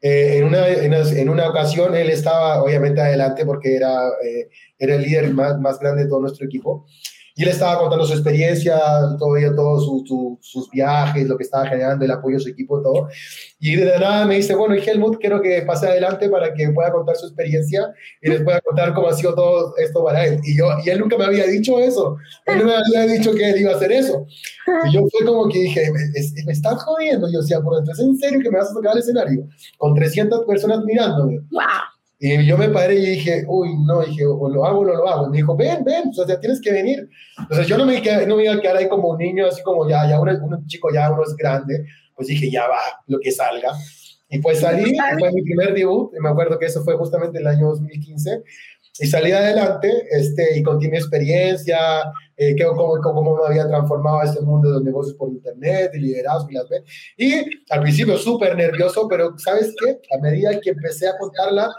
eh, en, una, en, una, ocasión él estaba obviamente adelante porque era, eh, era el líder más, más grande de todo nuestro equipo y él estaba contando su experiencia, todavía todos sus viajes, lo que estaba generando, el apoyo a su equipo, todo. Y de nada me dice, bueno, y Helmut, quiero que pase adelante para que pueda contar su experiencia y les pueda contar cómo ha sido todo esto para él. Y, yo, y él nunca me había dicho eso. Él no me había dicho que él iba a hacer eso. Y yo fue como que dije, me, me estás jodiendo. Yo decía, por entonces, ¿en serio que me vas a tocar el escenario? Con 300 personas mirándome. ¡Wow! Y yo me paré y dije, uy, no, dije, o lo hago o no lo hago. Me dijo, ven, ven, o sea, tienes que venir. Entonces yo no me, no me iba a quedar ahí como un niño, así como ya, ya uno, un chico ya uno es grande, pues dije, ya va, lo que salga. Y pues salí, fue mi primer debut, y me acuerdo que eso fue justamente el año 2015, y salí adelante este, y conté mi experiencia, eh, que, cómo, cómo, me había transformado este mundo de los negocios por internet, y liderazgo y las Y al principio súper nervioso, pero ¿sabes qué? A medida que empecé a contarla,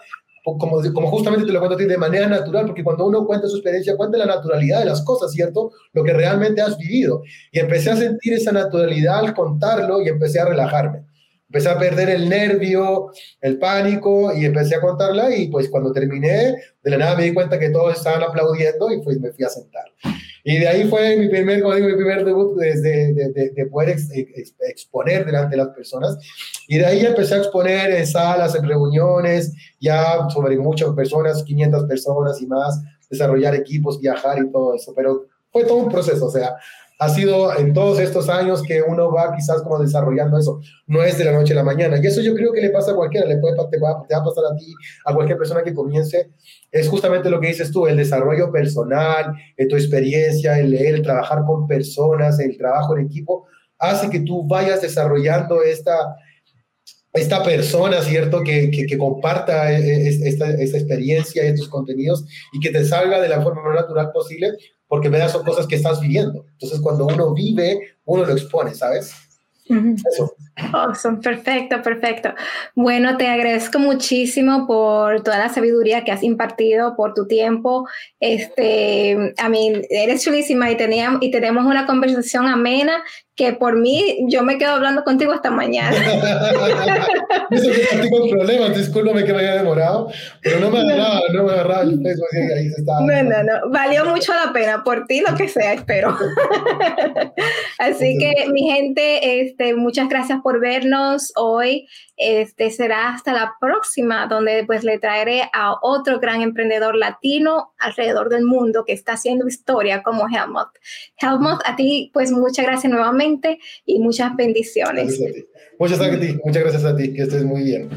como, justamente te lo cuento a ti, de manera natural, porque cuando uno cuenta su experiencia, cuenta la naturalidad de las cosas, ¿cierto? Lo que realmente has vivido. Y empecé a sentir esa naturalidad al contarlo y empecé a relajarme. Empecé a perder el nervio, el pánico y empecé a contarla y pues cuando terminé, de la nada me di cuenta que todos estaban aplaudiendo y pues me fui a sentar. Y de ahí fue mi primer, como digo, mi primer debut desde de, de, poder exponer delante de las personas. Y de ahí empecé a exponer en salas, en reuniones, ya sobre muchas personas, 500 personas y más, desarrollar equipos, viajar y todo eso. Pero fue todo un proceso, o sea, ha sido en todos estos años que uno va quizás como desarrollando eso. No es de la noche a la mañana. Y eso yo creo que le pasa a cualquiera, le puede, te, va, te va a pasar a ti, a cualquier persona que comience. Es justamente lo que dices tú, el desarrollo personal, tu experiencia, el leer, el trabajar con personas, el trabajo en equipo, hace que tú vayas desarrollando esta, esta persona, ¿cierto? Que, que, que comparta e, e, esta, esta, experiencia, estos contenidos y que te salga de la forma más natural posible porque me son cosas que estás viviendo. Entonces, cuando uno vive, uno lo expone, ¿sabes? Eso. Awesome, perfecto, perfecto. Bueno, te agradezco muchísimo por toda la sabiduría que has impartido, por tu tiempo. Este, a mí, eres chulísima y, teníamos, y tenemos una conversación amena que por mí yo me quedo hablando contigo hasta mañana. Eso que estoy con problemas, discúlpame que me haya demorado, pero no me agarraba, no me agarraba el Facebook, ahí se estaba. No, no, no, valió mucho la pena, por ti lo que sea, espero. Así que mi gente, este, muchas gracias por vernos hoy. Este será hasta la próxima, donde pues le traeré a otro gran emprendedor latino alrededor del mundo que está haciendo historia como Helmut. Helmut, a ti pues muchas gracias nuevamente y muchas bendiciones. Muchas gracias a ti, muchas gracias a ti, que estés muy bien.